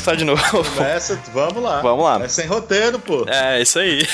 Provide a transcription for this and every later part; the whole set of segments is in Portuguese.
começar de novo. Começa, vamos lá. Vamos lá. É sem roteiro, pô. É, isso aí.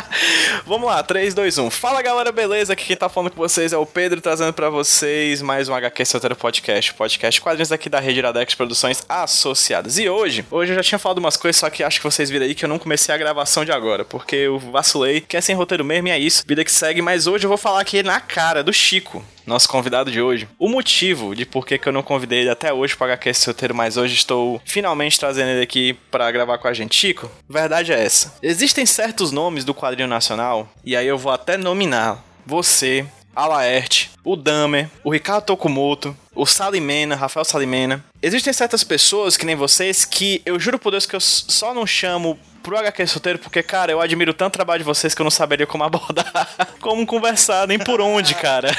vamos lá, 3, 2, 1. Fala galera, beleza? Aqui quem tá falando com vocês é o Pedro, trazendo pra vocês mais um HQ Solteiro Podcast. Podcast quadrinhos aqui da Rede Iradex Produções Associadas. E hoje, hoje eu já tinha falado umas coisas, só que acho que vocês viram aí que eu não comecei a gravação de agora, porque eu vacilei, que é sem roteiro mesmo e é isso. Vida que segue, mas hoje eu vou falar aqui na cara do Chico nosso convidado de hoje. O motivo de por que, eu não convidei ele até hoje para HQ esse roteiro, mas hoje estou finalmente trazendo ele aqui para gravar com a gente. Chico, verdade é essa. Existem certos nomes do quadrinho nacional, e aí eu vou até nominar você, a Laerte, o Damer, o Ricardo Tokumoto, o Salimena, Rafael Salimena. Existem certas pessoas, que nem vocês, que eu juro por Deus que eu só não chamo pro HQ Solteiro, porque, cara, eu admiro tanto o trabalho de vocês que eu não saberia como abordar, como conversar, nem por onde, cara.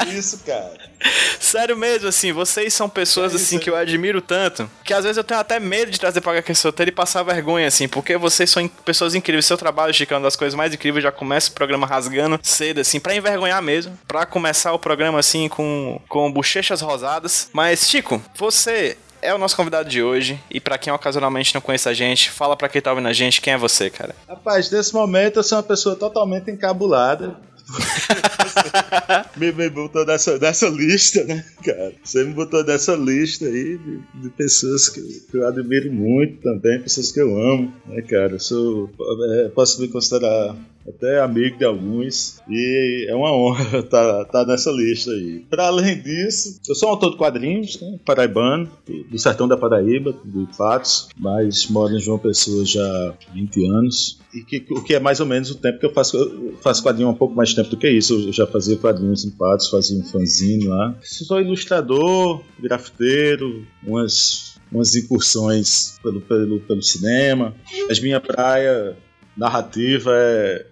É isso, cara. Sério mesmo, assim, vocês são pessoas, é assim, que eu admiro tanto, que às vezes eu tenho até medo de trazer pro HQ Solteiro e passar vergonha, assim, porque vocês são pessoas incríveis. Seu trabalho, Chico, é uma das coisas mais incríveis. Já começa o programa rasgando cedo, assim, pra envergonhar mesmo, pra começar o programa, assim, com, com bochechas rosadas. Mas, Chico, você é o nosso convidado de hoje. E para quem ocasionalmente não conhece a gente, fala para quem tá ouvindo a gente, quem é você, cara? Rapaz, nesse momento eu sou uma pessoa totalmente encabulada. me, me botou nessa, nessa lista, né, cara? Você me botou nessa lista aí de, de pessoas que, que, eu admiro muito também, pessoas que eu amo, né, cara? Eu sou, é, posso me considerar até amigo de alguns, e é uma honra estar, tá, tá nessa lista aí. Para além disso, eu sou um autor de quadrinhos, né, paraibano, do sertão da Paraíba, de Fatos, mas moro em João Pessoa já há 20 anos, e que, o que é mais ou menos o tempo que eu faço, eu faço quadrinho há um pouco mais tempo do que isso. Eu já fazia quadrinhos em Patos, fazia um fanzine lá. Sou ilustrador, grafiteiro, umas, umas incursões pelo, pelo, pelo cinema. Mas minha praia narrativa é,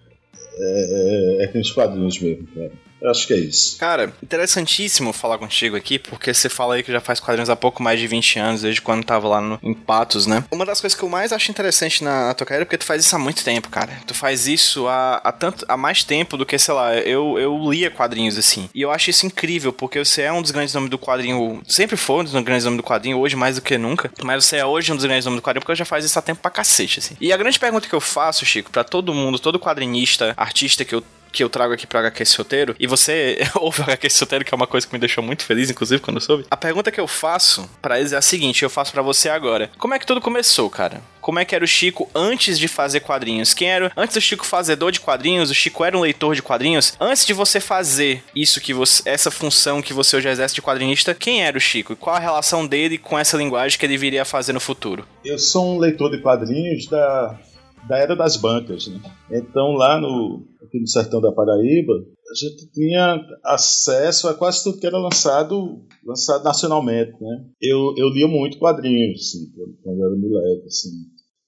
é, é, é com os quadrinhos mesmo, cara. Acho que é isso. Cara, interessantíssimo falar contigo aqui, porque você fala aí que já faz quadrinhos há pouco mais de 20 anos, desde quando tava lá no, em Patos, né? Uma das coisas que eu mais acho interessante na, na tua carreira é porque tu faz isso há muito tempo, cara. Tu faz isso há, há, tanto, há mais tempo do que, sei lá, eu, eu lia quadrinhos assim. E eu acho isso incrível, porque você é um dos grandes nomes do quadrinho, sempre foi um dos grandes nomes do quadrinho, hoje mais do que nunca. Mas você é hoje um dos grandes nomes do quadrinho porque eu já faz isso há tempo pra cacete, assim. E a grande pergunta que eu faço, Chico, para todo mundo, todo quadrinista, artista que eu que eu trago aqui pro HQ esse roteiro, e você ouve o HQ esse roteiro, que é uma coisa que me deixou muito feliz, inclusive, quando eu soube. A pergunta que eu faço para eles é a seguinte: eu faço para você agora. Como é que tudo começou, cara? Como é que era o Chico antes de fazer quadrinhos? Quem era antes do Chico fazedor de quadrinhos? O Chico era um leitor de quadrinhos? Antes de você fazer isso que você, essa função que você hoje exerce de quadrinista, quem era o Chico? E qual a relação dele com essa linguagem que ele viria a fazer no futuro? Eu sou um leitor de quadrinhos da da era das bancas. Né? Então, lá no, aqui no sertão da Paraíba, a gente tinha acesso a quase tudo que era lançado, lançado nacionalmente. Né? Eu, eu lia muito quadrinhos assim, quando era moleque. Assim.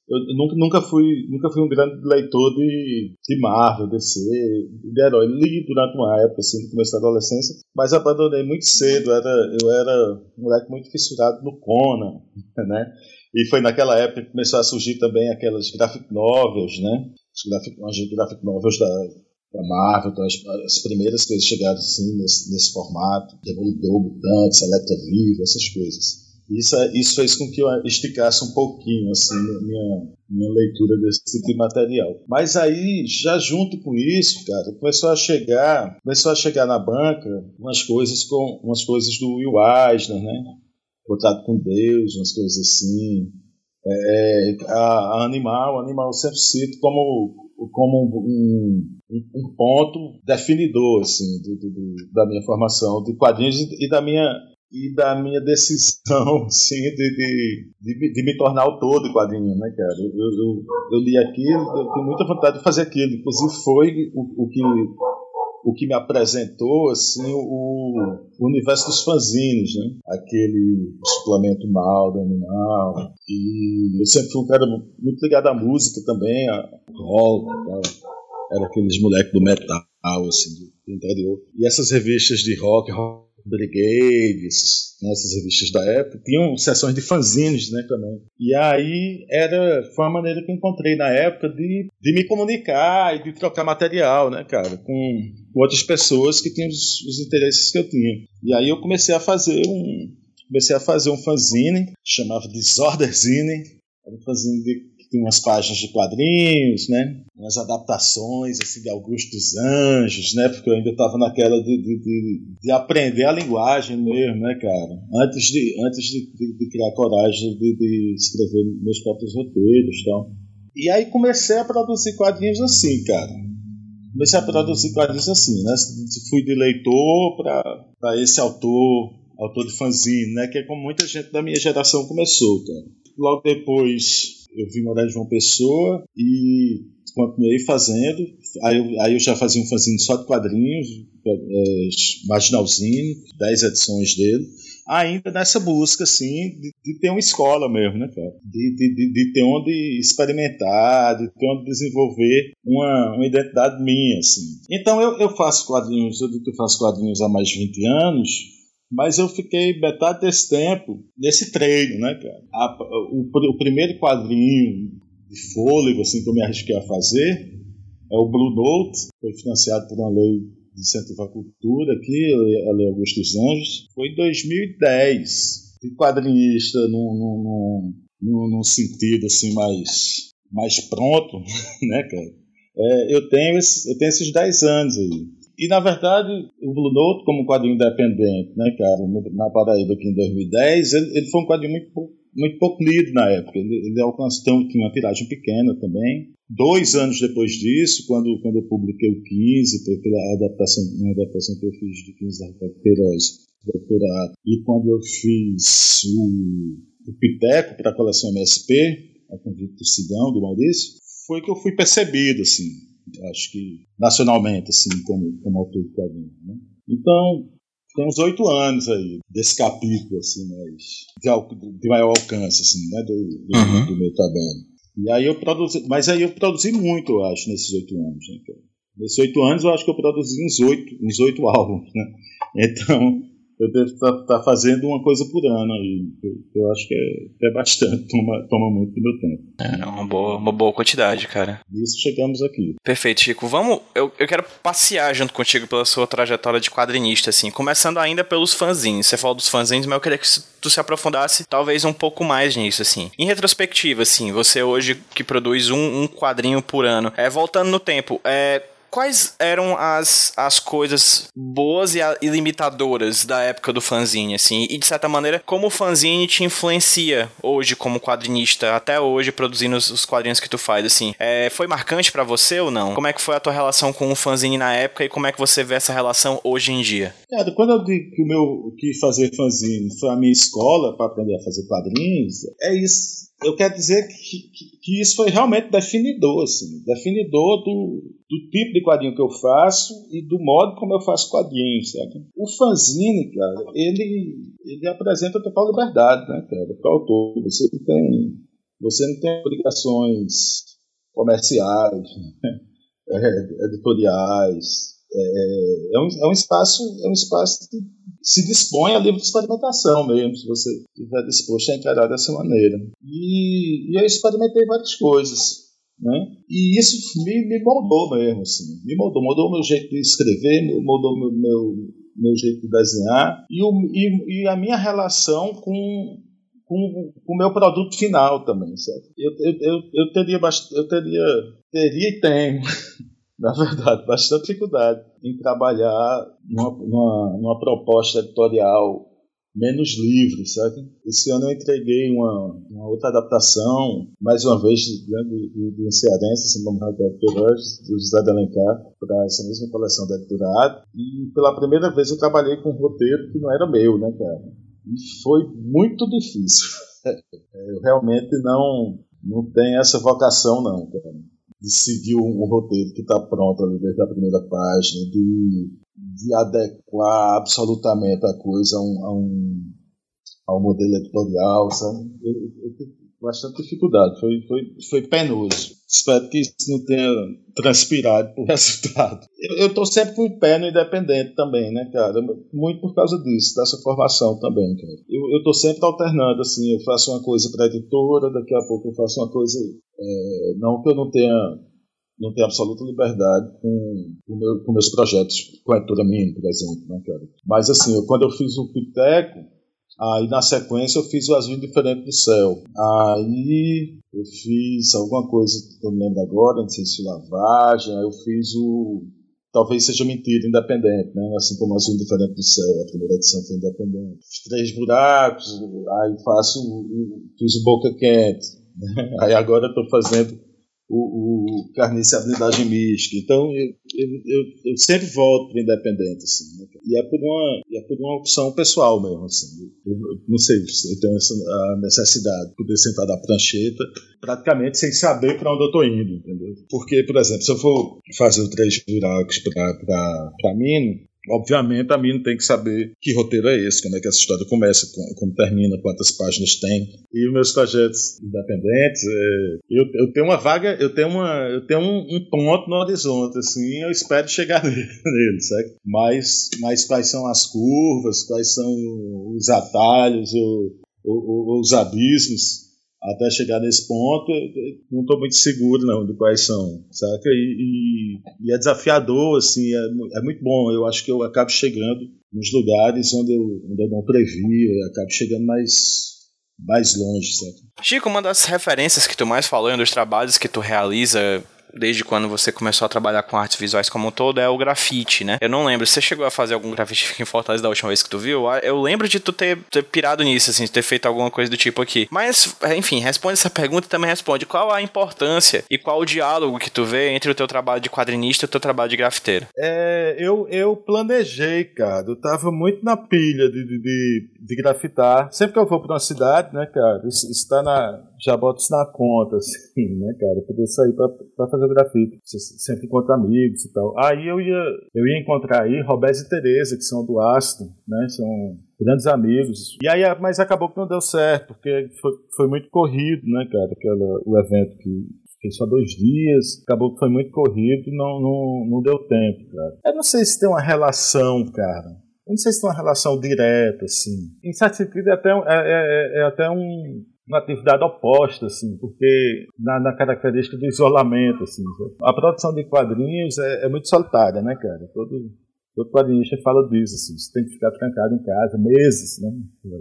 Eu nunca, nunca, fui, nunca fui um grande leitor de, de Marvel, DC, de herói. Li durante uma época, assim, no começo da adolescência, mas abandonei muito cedo. Era, eu era um moleque muito fissurado no Conan, né? E foi naquela época que começou a surgir também aquelas graphic novels, né? Graphic, as graphic novels da, da Marvel, então as, as, primeiras que chegaram assim, nesse, nesse formato, Demolidor, Mutante, Selecta Viva, essas coisas. Isso, isso fez com que eu esticasse um pouquinho assim, minha, minha leitura desse tipo de material. Mas aí, já junto com isso, cara, começou a chegar, começou a chegar na banca umas coisas com umas coisas do Will Eisner, né? contato com Deus, umas coisas assim. É, a, a, Animal, Animal sempre cito como, como um, um, um ponto definidor assim, do, do, da minha formação de quadrinhos e, e da minha e da minha decisão sim, de, de, de, de, me tornar autor de quadrinho, né, cara? Eu, eu, eu, li aquilo, eu tenho muita vontade de fazer aquilo. Inclusive foi o, o que o que me apresentou assim o, o universo dos fanzines, né? Aquele suplemento mal animal. E eu sempre fui um cara muito ligado à música também, a rock, era aqueles moleques do metal assim do interior. E essas revistas de rock, rock Brigade, esses, né, essas revistas da época, tinham sessões de fanzines né, também. E aí era, foi uma maneira que eu encontrei na época de, de me comunicar e de trocar material, né, cara, com, outras pessoas que tinham os, os, interesses que eu tinha. E aí eu comecei a fazer um, comecei a fazer um fanzine, chamava Disorderzine, era um fanzine de tem umas páginas de quadrinhos, né? Umas adaptações assim, de Augusto dos Anjos, né? Porque eu ainda estava naquela de, de, de, de, aprender a linguagem mesmo, né, cara? Antes de, antes de, de criar coragem de, de escrever meus próprios roteiros e tal. E aí comecei a produzir quadrinhos assim, cara. Comecei a produzir quadrinhos assim, né? Fui de leitor para esse autor, autor de fanzine, né? Que é como muita gente da minha geração começou, cara. Logo depois eu vim morar em João Pessoa e continuei fazendo. Aí eu, aí eu já fazia um fanzine só de quadrinhos, é, Marginalzine, 10 edições dele. Ainda nessa busca, assim, de, de, ter uma escola mesmo, né, cara? De, de, de, ter onde experimentar, de ter onde desenvolver uma, uma identidade minha, assim. Então eu, eu faço quadrinhos, eu digo que eu faço quadrinhos há mais de 20 anos, mas eu fiquei metade desse tempo nesse treino, né, cara? A, o, o, primeiro quadrinho de fôlego assim, que eu me arrisquei a fazer é o Blue Note, foi financiado por uma lei de incentivo à cultura aqui, a Lei Augusto dos Anjos. Foi em 2010. De quadrinista num, num, num, sentido assim mais, mais pronto, né, cara? É, eu, tenho esse, eu tenho esses 10 anos aí. E, na verdade, o Blue Note, como quadrinho independente, né, cara, na Paraíba aqui em 2010, ele, ele foi um quadrinho muito, muito pouco lido na época. Ele, ele alcançou uma tiragem pequena também. Dois anos depois disso, quando, quando eu publiquei o 15, pela adaptação, uma adaptação que eu fiz de 15 da Ricardo Queiroz, doutorado, e quando eu fiz o, o Piteco para a coleção MSP, a convite do Sidão, do Maurício, foi que eu fui percebido, assim, acho que nacionalmente, assim, como, como autor de quadrinhos. Né? Então, tem uns oito anos aí desse capítulo, assim, mais, de, de maior alcance, assim, né, do, do, uhum. do meu trabalho. E aí eu produzi, mas aí eu produzi muito, eu acho, nesses oito anos. Né, Nesses oito anos eu acho que eu produzi uns oito, uns oito álbuns, né? Então, eu devo estar tá, tá fazendo uma coisa por ano aí. Eu, eu acho que é, é, bastante, toma, toma muito do meu tempo. É uma boa, uma boa quantidade, cara. Isso chegamos aqui. Perfeito, Chico. Vamos. Eu, eu quero passear junto contigo pela sua trajetória de quadrinista, assim. Começando ainda pelos fanzines. Você falou dos fanzines, mas eu queria que tu se aprofundasse talvez um pouco mais nisso, assim. Em retrospectiva, assim, você hoje que produz um, um quadrinho por ano, é, voltando no tempo, é quais eram as, as coisas boas e, e, limitadoras da época do fanzine, assim? E de certa maneira, como o fanzine te influencia hoje como quadrinista, até hoje produzindo os, os quadrinhos que tu faz, assim? É, foi marcante para você ou não? Como é que foi a tua relação com o fanzine na época e como é que você vê essa relação hoje em dia? Quando eu digo que o meu que fazer fanzine foi a minha escola para aprender a fazer quadrinhos, é isso eu quero dizer que, que, que, isso foi realmente definidor, assim, definidor do, do tipo de quadrinho que eu faço e do modo como eu faço quadrinhos, sabe? O fanzine, cara, ele, ele apresenta total liberdade, né, cara, para o autor. Você não tem, você não tem obrigações comerciais, né? é, editoriais. É, é, um, é um espaço, é um espaço que se dispõe a livre experimentação mesmo, se você estiver disposto a encarar dessa maneira. E, e eu experimentei várias coisas. Né? E isso me, me moldou mesmo, assim, me moldou, mudou o meu jeito de escrever, mudou o meu, meu, meu jeito de desenhar e, o, e, e a minha relação com, com o meu produto final também, certo? Eu, eu, eu, eu teria, eu teria, teria e tenho na verdade, bastante dificuldade em trabalhar numa, numa, numa proposta editorial menos livre, sabe? Esse ano eu entreguei uma, uma outra adaptação, mais uma vez, né, do, do, do cearense, assim como Queiroz, do José de Alencar, para essa mesma coleção de editorado. E pela primeira vez eu trabalhei com um roteiro que não era meu, né, cara? E foi muito difícil. Eu realmente não, não tenho essa vocação, não, cara de seguir um, roteiro que está pronto ali desde a primeira página, de, de adequar absolutamente a coisa a um, a um, a um modelo editorial, sabe? Eu, eu, tive bastante dificuldade, foi, foi, foi penoso. Espero que isso não tenha transpirado por resultado. Eu estou sempre com o pé no independente também, né, cara? Muito por causa disso, dessa formação também, cara. Eu estou sempre alternando, assim, eu faço uma coisa para editora, daqui a pouco eu faço uma coisa é, não que eu não tenha, não tenha absoluta liberdade com, com, meu, com meus projetos, com a editora minha, por exemplo, né, cara? Mas assim, eu, quando eu fiz o Piteco, Aí na sequência eu fiz o Azul Diferente do Céu. Aí eu fiz alguma coisa que eu não lembro agora, não sei se lavagem, aí eu fiz o Talvez seja mentira independente, né? Assim como Azul Diferente do Céu, a primeira edição foi independente. Três buracos, aí faço, fiz o Boca Quente. Né? Aí agora estou fazendo o, o Carniça Habilidade Mística. Então, eu, eu, eu, eu sempre volto para independente, assim, né? E é por uma, é por uma opção pessoal mesmo, assim. Eu, não sei, eu tenho essa, a necessidade de poder sentar da prancheta praticamente sem saber para onde eu estou indo, entendeu? Porque, por exemplo, se eu for fazer o três buracos para mim, Obviamente, a mim tem que saber que roteiro é esse, como é que essa história começa, como termina, quantas páginas tem. E meus projetos independentes, é, eu, eu tenho uma vaga, eu tenho, uma, eu tenho um, um ponto no horizonte, assim, eu espero chegar nele, certo? Mas, mas quais são as curvas, quais são os atalhos, ou os abismos até chegar nesse ponto, não estou muito seguro não de quais são, saca? E, e, e, é desafiador, assim, é, é, muito bom. Eu acho que eu acabo chegando nos lugares onde eu, onde eu não previ, eu acabo chegando mais mais longe, saca? Chico, uma das referências que tu mais falou um dos trabalhos que tu realiza desde quando você começou a trabalhar com artes visuais como um todo, é o grafite, né? Eu não lembro, você chegou a fazer algum grafite em Fortaleza da última vez que tu viu? Ah, eu lembro de tu ter, ter pirado nisso, assim, de ter feito alguma coisa do tipo aqui. Mas, enfim, responde essa pergunta e também responde qual a importância e qual o diálogo que tu vê entre o teu trabalho de quadrinista e o teu trabalho de grafiteiro. É, eu, eu planejei, cara. Eu tava muito na pilha de, de, de, de grafitar. Sempre que eu vou pra uma cidade, né, cara, isso, isso tá na já boto isso na conta, assim, né, cara? Poder sair pra, pra fazer grafite. Você sempre encontra amigos e tal. Aí eu ia, eu ia encontrar aí Roberto e Tereza, que são do Ácido, né? São grandes amigos. E aí, mas acabou que não deu certo, porque foi, foi muito corrido, né, cara? Aquela, o evento que fiquei só dois dias, acabou que foi muito corrido não, não, não deu tempo, cara. Eu não sei se tem uma relação, cara. Eu não sei se tem uma relação direta, assim. Em certo sentido, é até, é, é, é até um, uma atividade oposta, assim, porque na, na, característica do isolamento, assim, a produção de quadrinhos é, é muito solitária, né, cara? Todo, Todo quadrinista fala disso, assim, você tem que ficar trancado em casa meses, né?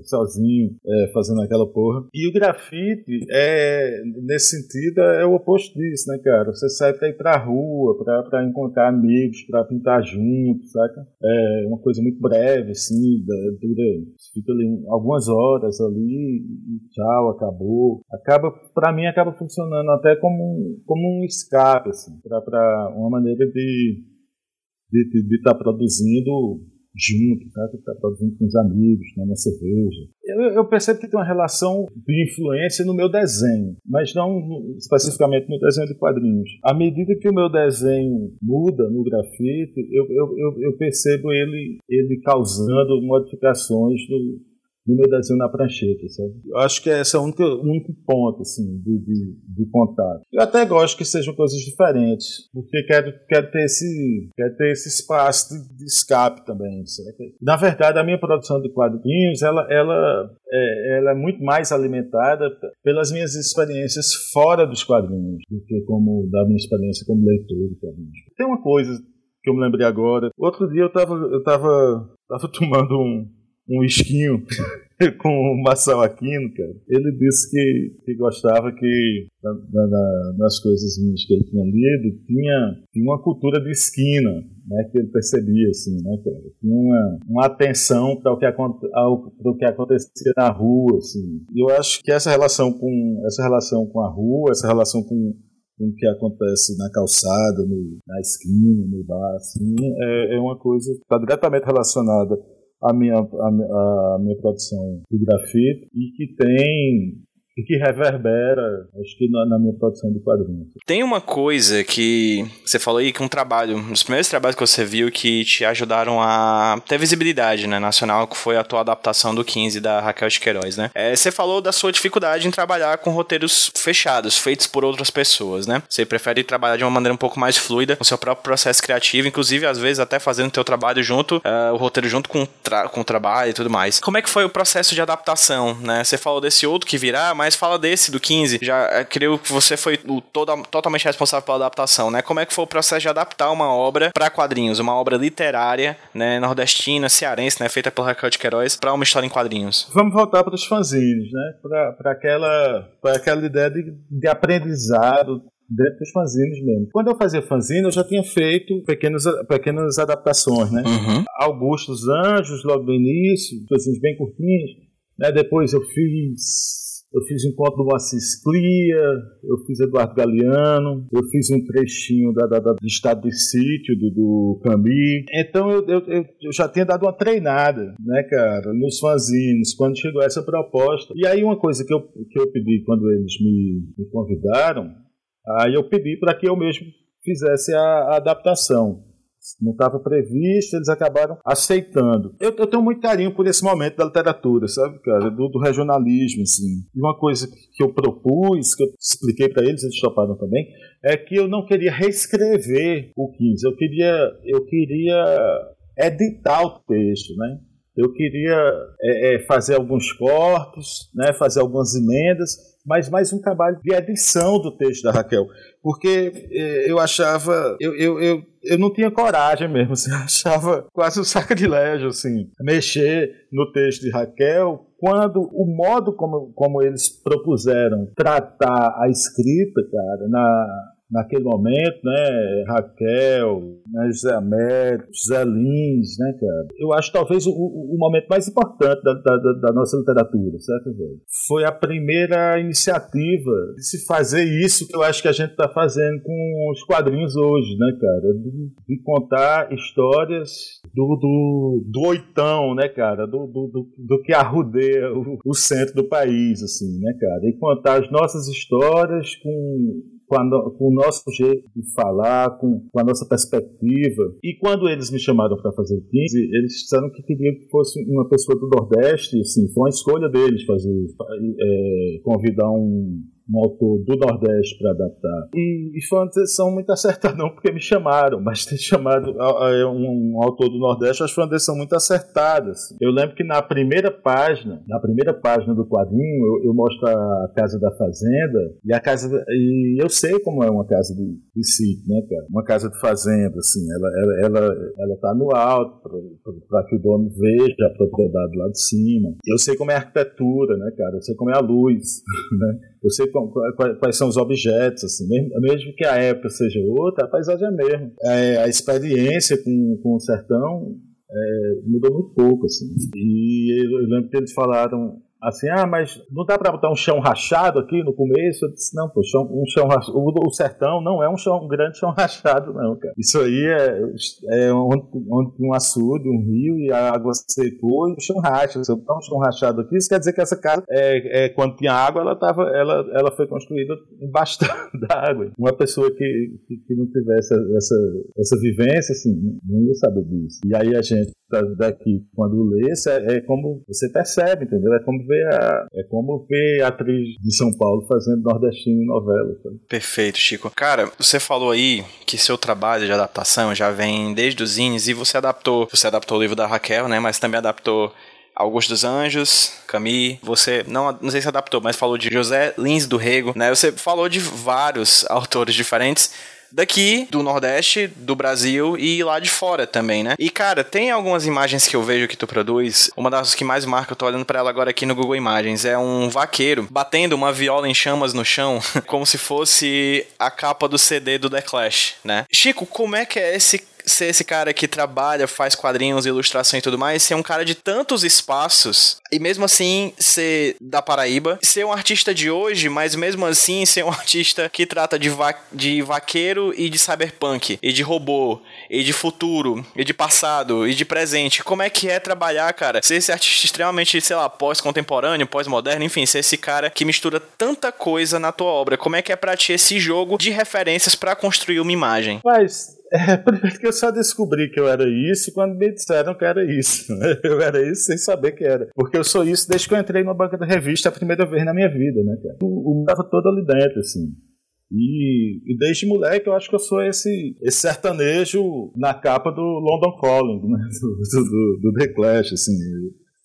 Sozinho, é, fazendo aquela porra. E o grafite, é, nesse sentido, é o oposto disso, né, cara? Você sai pra ir pra rua, pra, pra encontrar amigos, pra pintar junto, saca? É uma coisa muito breve, assim, dura, fica ali algumas horas ali e tchau, acabou. Acaba, pra mim, acaba funcionando até como, como um escape, assim, pra, pra uma maneira de de estar tá produzindo junto, tá? de estar tá produzindo com os amigos, né, na cerveja. Eu, eu, percebo que tem uma relação de influência no meu desenho, mas não especificamente no desenho de quadrinhos. À medida que o meu desenho muda no grafite, eu, eu, eu percebo ele, ele causando modificações no meu desenho na prancheta, sabe? Eu acho que esse é o único, único ponto, assim, de, de, de, contato. Eu até gosto que sejam coisas diferentes, porque quero, quero, ter, esse, quero ter esse espaço de, de escape também, sabe? Na verdade, a minha produção de quadrinhos, ela, ela, é, ela é muito mais alimentada pelas minhas experiências fora dos quadrinhos, do que como da minha experiência como leitor de quadrinhos. Tem uma coisa que eu me lembrei agora. Outro dia eu estava eu tava, tava tomando um um esquinho com o Marcel Aquino, cara. Ele disse que, que gostava que na, na, nas coisas que ele tinha lido tinha, tinha uma cultura de esquina, né, que ele percebia assim, né, cara? Tinha uma, uma atenção para o que o que acontecia na rua, assim. E eu acho que essa relação com essa relação com a rua, essa relação com com o que acontece na calçada, no, na esquina, no bar, assim, é, é uma coisa que está diretamente relacionada a minha, a, a minha produção de grafite e que tem e que reverbera, acho que na, na, minha produção de quadrinhos. Tem uma coisa que você falou aí, que um trabalho, um dos primeiros trabalhos que você viu que te ajudaram a ter visibilidade né, nacional, que foi a tua adaptação do 15 da Raquel de Queiroz, né? É, você falou da sua dificuldade em trabalhar com roteiros fechados, feitos por outras pessoas, né? Você prefere trabalhar de uma maneira um pouco mais fluida, com seu próprio processo criativo, inclusive às vezes até fazendo teu trabalho junto, uh, o roteiro junto com, com o trabalho e tudo mais. Como é que foi o processo de adaptação, né? Você falou desse outro que virá, mas mas fala desse, do 15. Já é, creio que você foi o, toda, totalmente responsável pela adaptação, né? Como é que foi o processo de adaptar uma obra para quadrinhos, uma obra literária, né, nordestina, cearense, né, feita pelo Raquel de Queiroz, para uma história em quadrinhos? Vamos voltar para os fanzines, né? Para aquela, aquela ideia de, de aprendizado dentro dos fanzines mesmo. Quando eu fazia fanzine, eu já tinha feito pequenos, pequenas adaptações, né? Uhum. Augustos Anjos, logo no início, coisinhas bem curtinhas. Né? Depois eu fiz eu fiz Encontro do Assis Clia, eu fiz Eduardo Galeano, eu fiz um trechinho da, da, da do Estado de Sítio, do, do Camille. Então eu, eu, eu, já tinha dado uma treinada, né, cara, nos fanzines, quando chegou essa proposta. E aí uma coisa que eu, que eu pedi quando eles me, me convidaram, aí eu pedi para que eu mesmo fizesse a, a adaptação não estava previsto, eles acabaram aceitando. Eu, eu, tenho muito carinho por esse momento da literatura, sabe, cara, do, do regionalismo, assim. E uma coisa que eu propus, que eu expliquei para eles, eles toparam também, é que eu não queria reescrever o 15, eu queria, eu queria editar o texto, né? Eu queria é, é, fazer alguns cortes, né, fazer algumas emendas, mas mais um trabalho de edição do texto da Raquel. Porque é, eu achava. Eu, eu, eu, eu não tinha coragem mesmo, assim, eu achava quase um sacrilégio, assim, mexer no texto de Raquel quando o modo como, como eles propuseram tratar a escrita, cara, na, naquele momento, né? Raquel, né, José Américo, José Lins, né, cara? Eu acho talvez o, o momento mais importante da, da, da, nossa literatura, certo, velho? Foi a primeira iniciativa de se fazer isso que eu acho que a gente está fazendo com os quadrinhos hoje, né, cara? De, de contar histórias do, do, do oitão, né, cara? Do, do, do, que arrudeia o, o centro do país, assim, né, cara? E contar as nossas histórias com com, a, com, o nosso jeito de falar, com, com, a nossa perspectiva. E quando eles me chamaram para fazer o 15, eles disseram que queriam que fosse uma pessoa do Nordeste, assim, foi uma escolha deles fazer, é, convidar um, um autor do Nordeste para adaptar. E, e foi uma decisão muito acertada, não porque me chamaram, mas ter chamado um, um autor do Nordeste, acho que foi uma decisão muito acertada. Assim. Eu lembro que na primeira página, na primeira página do quadrinho, eu, eu, mostro a casa da fazenda e a casa e eu sei como é uma casa de, de sítio, né, cara? Uma casa de fazenda, assim, ela ela ela, ela tá no alto para que o dono veja a propriedade lá de cima. Eu sei como é a arquitetura, né, cara? Eu sei como é a luz, né? Eu sei quais são os objetos, assim, mesmo, que a época seja outra, a paisagem é a mesma. A experiência com, com o sertão é, mudou muito pouco, assim. E eu lembro que eles falaram assim, ah, mas não dá para botar um chão rachado aqui no começo? Eu disse, não, pô, chão, um chão rachado, o, o, sertão não é um, chão, um grande chão rachado, não, cara. Isso aí é, é onde um açude, um rio, e a água secou e o chão racha. Se eu botar um chão rachado aqui, isso quer dizer que essa casa, é, é quando tinha água, ela, tava, ela, ela foi construída embaixo da água. Uma pessoa que, que, que não tivesse essa, essa vivência, assim, não ia saber disso. E aí a gente daqui, quando lê, é, é como você percebe, entendeu? É como ver a, é como ver a atriz de São Paulo fazendo nordestino em novela. Perfeito, Chico. Cara, você falou aí que seu trabalho de adaptação já vem desde os zines e você adaptou, você adaptou o livro da Raquel, né? Mas também adaptou Augusto dos Anjos, Camille, você não, não sei se adaptou, mas falou de José Lins do Rego, né? Você falou de vários autores diferentes daqui, do Nordeste, do Brasil e lá de fora também, né? E, cara, tem algumas imagens que eu vejo que tu produz. Uma das que mais marca, eu tô olhando para ela agora aqui no Google Imagens, é um vaqueiro batendo uma viola em chamas no chão, como se fosse a capa do CD do The Clash, né? Chico, como é que é esse ser esse cara que trabalha, faz quadrinhos, ilustração e tudo mais, ser um cara de tantos espaços e mesmo assim ser da Paraíba, ser um artista de hoje, mas mesmo assim ser um artista que trata de, va de vaqueiro e de cyberpunk, e de robô, e de futuro, e de passado, e de presente. Como é que é trabalhar, cara? Ser esse artista extremamente, sei lá, pós-contemporâneo, pós-moderno, enfim, ser esse cara que mistura tanta coisa na tua obra. Como é que é pra ti esse jogo de referências para construir uma imagem? Mas é, primeiro que eu só descobri que eu era isso quando me disseram que era isso. Né? Eu era isso sem saber que era. Porque eu sou isso desde que eu entrei na banca da revista a primeira vez na minha vida, né, cara? O mundo tava todo ali dentro, assim. E, e, desde moleque eu acho que eu sou esse, esse sertanejo na capa do London Calling, né? do, do, do, The Clash, assim.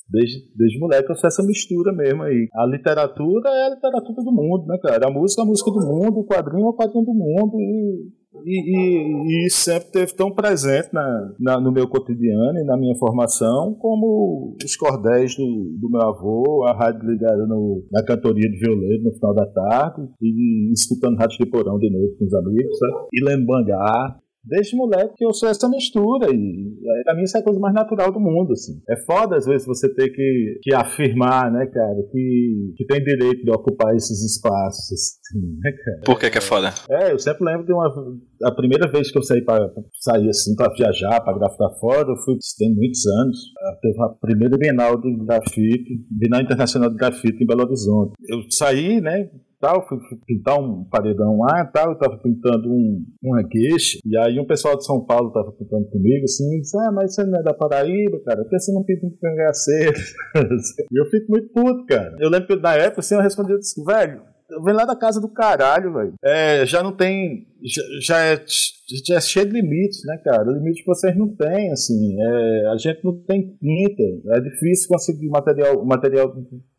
Desde, desde moleque eu sou essa mistura mesmo aí. A literatura é a literatura do mundo, né, cara? A música é a música do mundo, o quadrinho é o quadrinho do mundo e e, e, e, sempre teve tão presente na, na, no meu cotidiano e na minha formação como os cordéis do, do meu avô, a rádio ligada no, na cantoria de violeiro no final da tarde, e escutando rádio de porão de noite com os amigos, sabe? e lendo mangá, desde moleque que eu sou essa mistura e pra mim isso é a coisa mais natural do mundo, assim. É foda às vezes você ter que, que afirmar, né, cara, que, que tem direito de ocupar esses espaços, assim, né, cara. Por que que é foda? É, eu sempre lembro de uma a primeira vez que eu saí para sair assim para viajar, para grafitar fora, eu fui tem muitos anos. Teve a primeira Bienal de grafite, Bienal Internacional de Grafite em Belo Horizonte. Eu saí, né, tal, fui pintar um paredão lá tal, eu tava pintando um, uma queixa, e aí um pessoal de São Paulo tava pintando comigo, assim, e disse, ah, mas você não é da Paraíba, cara, por que você não pinta um cangaceiro? e eu fico muito puto, cara. Eu lembro que na época, assim, eu respondi, eu disse, velho, venho lá da casa do caralho, velho. É, já não tem. Já, já, é, já é cheio de limites, né, cara? O limite que vocês não têm, assim. É, a gente não tem tinta. É difícil conseguir material, material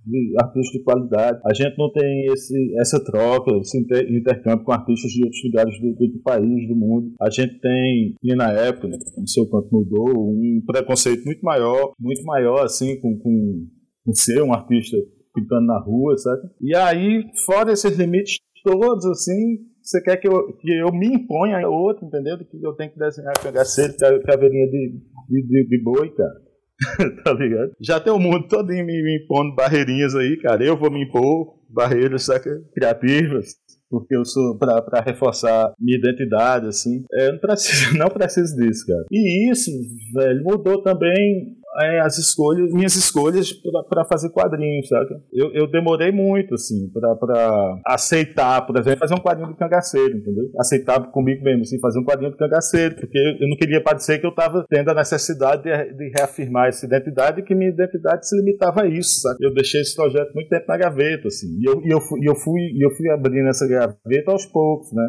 de artistas de qualidade. A gente não tem esse, essa troca, esse inter, intercâmbio com artistas de outros lugares do, do, país, do mundo. A gente tem, e na época, não sei o quanto mudou, um preconceito muito maior, muito maior, assim, com, com, com ser um artista pintando na rua, sabe? E aí, fora esses limites todos, assim, você quer que eu, que eu me imponha a outro, entendeu? Que eu tenho que desenhar cangaceiro, caveirinha de, de, de, de boi, cara. tá ligado? Já tem o mundo todo me, me impondo barreirinhas aí, cara. Eu vou me impor barreiras, saca? Criativas porque eu sou para reforçar minha identidade, assim. É, não preciso, não preciso disso, cara. E isso, velho, mudou também é, as escolhas, minhas escolhas para fazer quadrinhos, sabe? Eu, eu demorei muito, assim, para aceitar, por exemplo, fazer um quadrinho de cangaceiro, entendeu? Aceitar comigo mesmo, assim, fazer um quadrinho de cangaceiro, porque eu não queria parecer que eu estava tendo a necessidade de, de, reafirmar essa identidade que minha identidade se limitava a isso, sabe? Eu deixei esse projeto muito tempo na gaveta, assim, e eu, e eu, fui, eu, fui, eu fui abrindo essa gaveta aos poucos, né?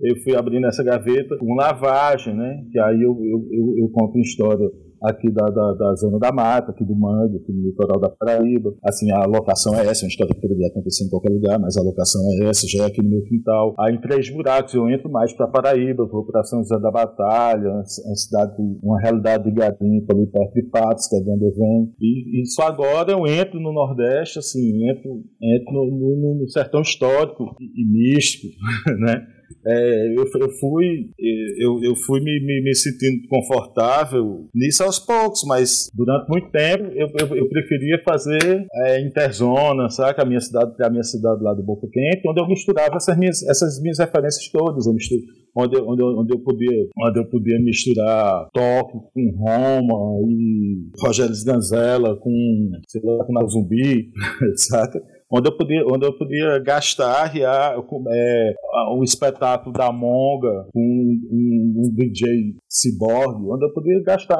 Eu fui abrindo essa gaveta com lavagem, né? Que aí eu, eu, eu, eu conto uma história aqui da, da, da, zona da mata, aqui do Mangue, aqui no litoral da Paraíba. Assim, a locação é essa, é uma história que poderia acontecer em qualquer lugar, mas a locação é essa, já é aqui no meu quintal. Aí em Três Buracos eu entro mais para Paraíba, vou para São José da Batalha, uma cidade, uma realidade de garimpo ali perto de Patos, que é de onde eu venho. E, e só agora eu entro no Nordeste, assim, entro, entro no, no, no sertão histórico e, e místico, né? É, eu, eu, fui, eu, eu fui me, me, me, sentindo confortável nisso aos poucos, mas durante muito tempo eu, eu, eu preferia fazer é, interzona, sabe? A minha cidade, a minha cidade lá do Boca Quente, onde eu misturava essas minhas, essas minhas referências todas. Eu misturo, onde, onde, onde, eu podia, onde eu podia misturar toque com Roma e Rogério Ganzella com, sei lá, com Zumbi, saca? Onde eu podia, onde eu podia gastar riar, é, um espetáculo da Monga um, um, um DJ Cyborg, onde eu podia gastar,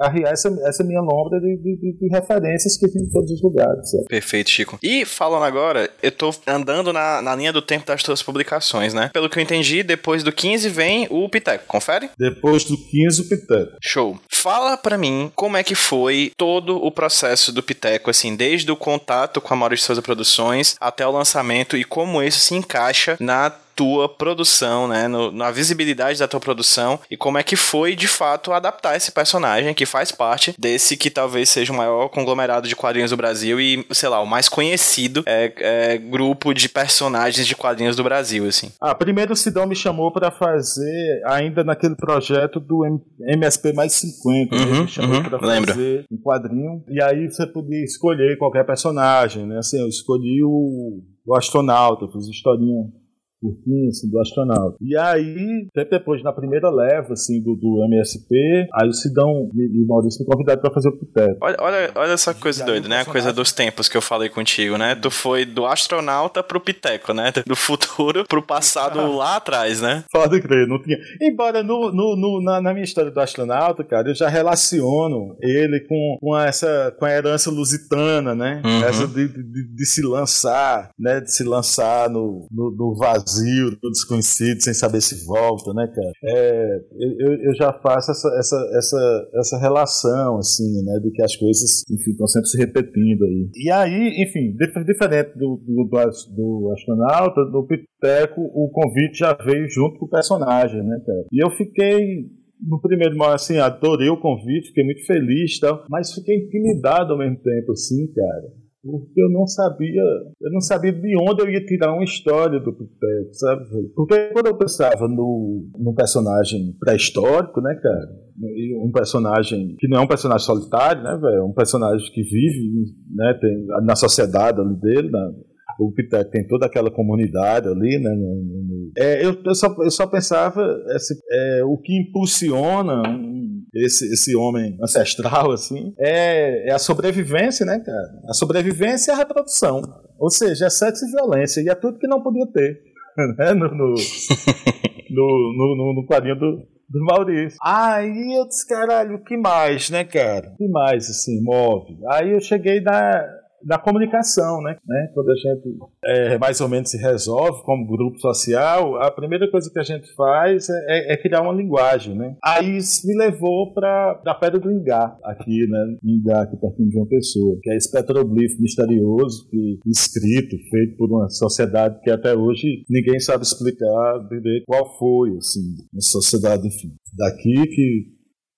arriar essa, essa minha lombra de, de, de, referências que tem em todos os lugares. Certo? Perfeito, Chico. E falando agora, eu tô andando na, na linha do tempo das tuas publicações, né? Pelo que eu entendi, depois do 15 vem o Piteco, confere? Depois do 15, o Piteco. Show. Fala pra mim como é que foi todo o processo do Piteco, assim, desde o contato com a Maurício Souza Produções até o lançamento e como isso se encaixa na tua produção, né? No, na visibilidade da tua produção e como é que foi de fato adaptar esse personagem que faz parte desse que talvez seja o maior conglomerado de quadrinhos do Brasil e, sei lá, o mais conhecido é, é grupo de personagens de quadrinhos do Brasil, assim. Ah, primeiro o Sidão me chamou para fazer ainda naquele projeto do MSP mais 50, uhum, me chamou uhum, pra fazer um quadrinho e aí você podia escolher qualquer personagem, né? Assim, eu escolhi o, o astronauta, fiz historinha curtinho, assim, do astronauta. E aí, até depois, na primeira leva, assim, do, do MSP, aí o Sidão e o Maurício me convidaram pra fazer o Piteco. Olha, olha, olha essa coisa doida, né? A coisa dos tempos que eu falei contigo, né? Tu foi do astronauta pro Piteco, né? Do futuro pro passado lá atrás, né? Pode crer, não tinha. Embora no, no, no na, na, minha história do astronauta, cara, eu já relaciono ele com, com essa com a herança lusitana, né? Uhum. Essa de, de, de, se lançar, né? De se lançar no, no, no vazio vazio, no desconhecido, sem saber se volta, né, cara? É, eu, eu já faço essa, essa, essa, essa relação, assim, né, de que as coisas, enfim, estão sempre se repetindo aí. E aí, enfim, diferente do, do, do astronauta, do Piteco, o convite já veio junto com o personagem, né, cara? E eu fiquei no primeiro momento, assim, adorei o convite, fiquei muito feliz tal, mas fiquei intimidado ao mesmo tempo, assim, cara porque eu não sabia, eu não sabia de onde eu ia tirar uma história do Piteco, sabe? Porque quando eu pensava no, no personagem pré-histórico, né, cara, um personagem que não é um personagem solitário, né, velho, é um personagem que vive, né, tem na sociedade ali dele, na, o Piteco tem toda aquela comunidade ali, né? No, no, é, eu, eu, só, eu só pensava esse, é, o que impulsiona esse, esse homem ancestral, assim, é, é a sobrevivência, né, cara? A sobrevivência e a reprodução. Ou seja, é sexo e violência, e é tudo que não podia ter. Né? No, no, no, no, no quadrinho do, do Maurício. Aí eu disse, caralho, o que mais, né, cara? O que mais, assim, move? Aí eu cheguei na, da comunicação, né? né? Quando a gente é, mais ou menos se resolve como grupo social, a primeira coisa que a gente faz é, é, é criar uma linguagem, né? Aí isso me levou para a Pedra do Ingá, aqui, né? Ingá, aqui pertinho de uma pessoa, que é esse petroglifo misterioso, que, escrito, feito por uma sociedade que até hoje ninguém sabe explicar direito qual foi, assim, uma sociedade, enfim, daqui que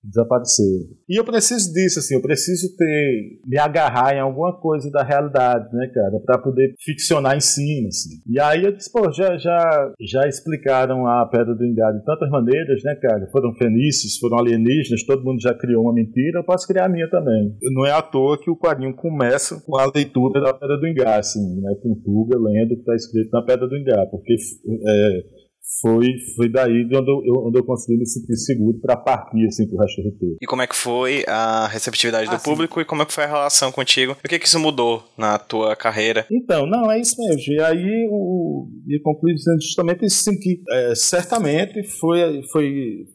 desapareceram. E eu preciso disso, assim, eu preciso ter, me agarrar em alguma coisa da realidade, né, cara, para poder ficcionar em cima, assim. E aí eu disse, pô, já, já, já explicaram a Pedra do Engado de tantas maneiras, né, cara, foram fenícios, foram alienígenas, todo mundo já criou uma mentira, eu posso criar a minha também. Não é à toa que o quadrinho começa com a leitura da Pedra do Engá, assim, né, com Tuga lendo o que está escrito na Pedra do Engá, porque é, foi, foi daí de onde eu, onde eu consegui me sentir seguro para partir assim pro resto do roteiro. E como é que foi a receptividade ah, do público e como é que foi a relação contigo? O que que isso mudou na tua carreira? Então, não, é isso mesmo. E aí o e concluí dizendo justamente isso assim, que é, certamente foi, foi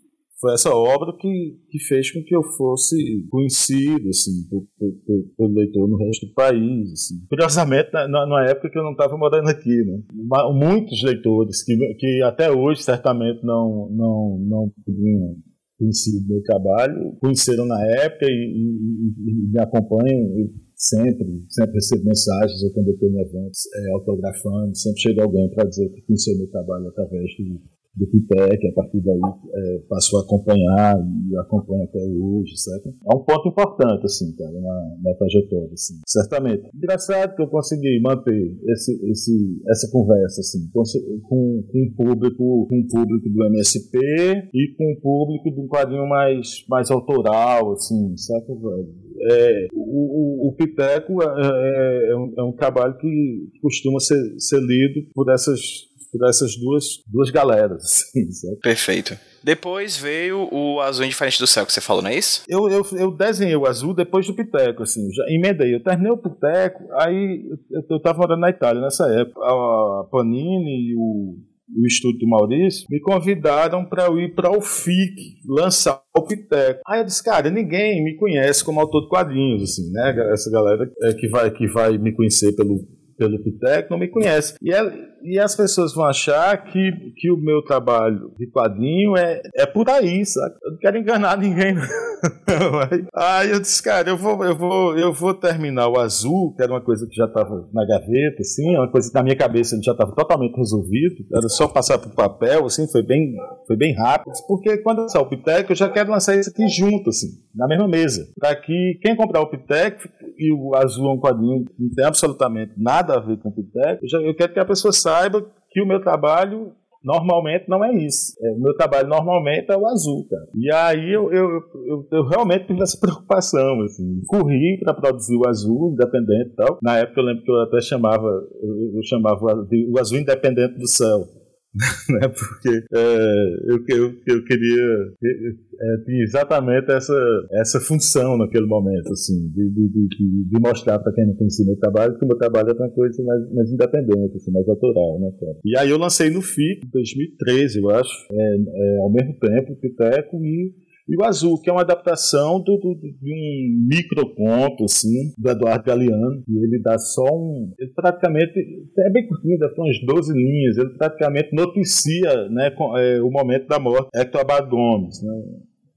foi essa obra que, que fez com que eu fosse conhecido assim, pelo leitor no resto do país. Assim. Curiosamente, na, na, época que eu não estava morando aqui, né? muitos leitores que, que até hoje certamente não, não, não tinham conhecido meu trabalho, conheceram na época e, e, e me acompanham sempre, sempre recebo mensagens quando eu estou em eventos é, autografando, sempre chega alguém para dizer que conheceu meu trabalho através de, do que a partir daí é, passou a acompanhar e acompanha até hoje, certo? É um ponto importante, assim, cara, na, na trajetória, assim, certamente. Engraçado que eu consegui manter esse, esse, essa conversa, assim, com, com, o público, com o público do MSP e com o público de um quadrinho mais, mais autoral, assim, certo, velho? É, o, o, o é, é, é, um, é um trabalho que costuma ser, ser lido por essas por essas duas, duas galeras. Assim, sabe? Perfeito. Depois veio o Azul Indiferente do Céu, que você falou, não é isso? Eu, eu, eu desenhei o Azul depois do Piteco, assim, já emendei. Eu terminei o Piteco, aí eu, eu tava morando na Itália nessa época. A Panini e o, o estúdio do Maurício me convidaram para eu ir para o FIC lançar o Piteco. Aí eu disse, cara, ninguém me conhece como autor de quadrinhos, assim, né? Essa galera é, que, vai, que vai me conhecer pelo, pelo Piteco não me conhece. E ela e as pessoas vão achar que, que o meu trabalho de quadrinho é, é por aí, sabe? Eu não quero enganar ninguém. aí eu disse, cara, eu vou, eu, vou, eu vou terminar o azul, que era uma coisa que já estava na gaveta, assim, uma coisa que na minha cabeça já estava totalmente resolvido, era só passar para o papel, assim, foi bem, foi bem rápido, porque quando lançar o Piteco, eu já quero lançar isso aqui junto, assim, na mesma mesa, para que quem comprar o Piteco e o azul é um quadrinho que não tem absolutamente nada a ver com o Piteco, eu, já, eu quero que a pessoa saiba que o meu trabalho normalmente não é isso. É, meu trabalho normalmente é o azul, cara. E aí eu, eu, eu, eu realmente tive essa preocupação, assim. Corri para produzir o azul independente e tal. Na época eu lembro que eu até chamava, eu, eu chamava o azul independente do céu. né? Porque é, eu, eu, eu queria é, tinha exatamente essa, essa função naquele momento, assim, de, de, de, de mostrar para quem não conhecia meu trabalho que o meu trabalho é uma coisa mais, mais independente, assim, mais autoral, né, cara? E aí eu lancei no FIC em 2013, eu acho, é, é, ao mesmo tempo, Piteco e E o Azul, que é uma adaptação do, do, de um microconto, assim, do Eduardo Galeano, e ele dá só um. Ele praticamente. É bem curtinho, dá só umas 12 linhas. Ele praticamente noticia né, com, é, o momento da morte. Hector Abad Gomes, né?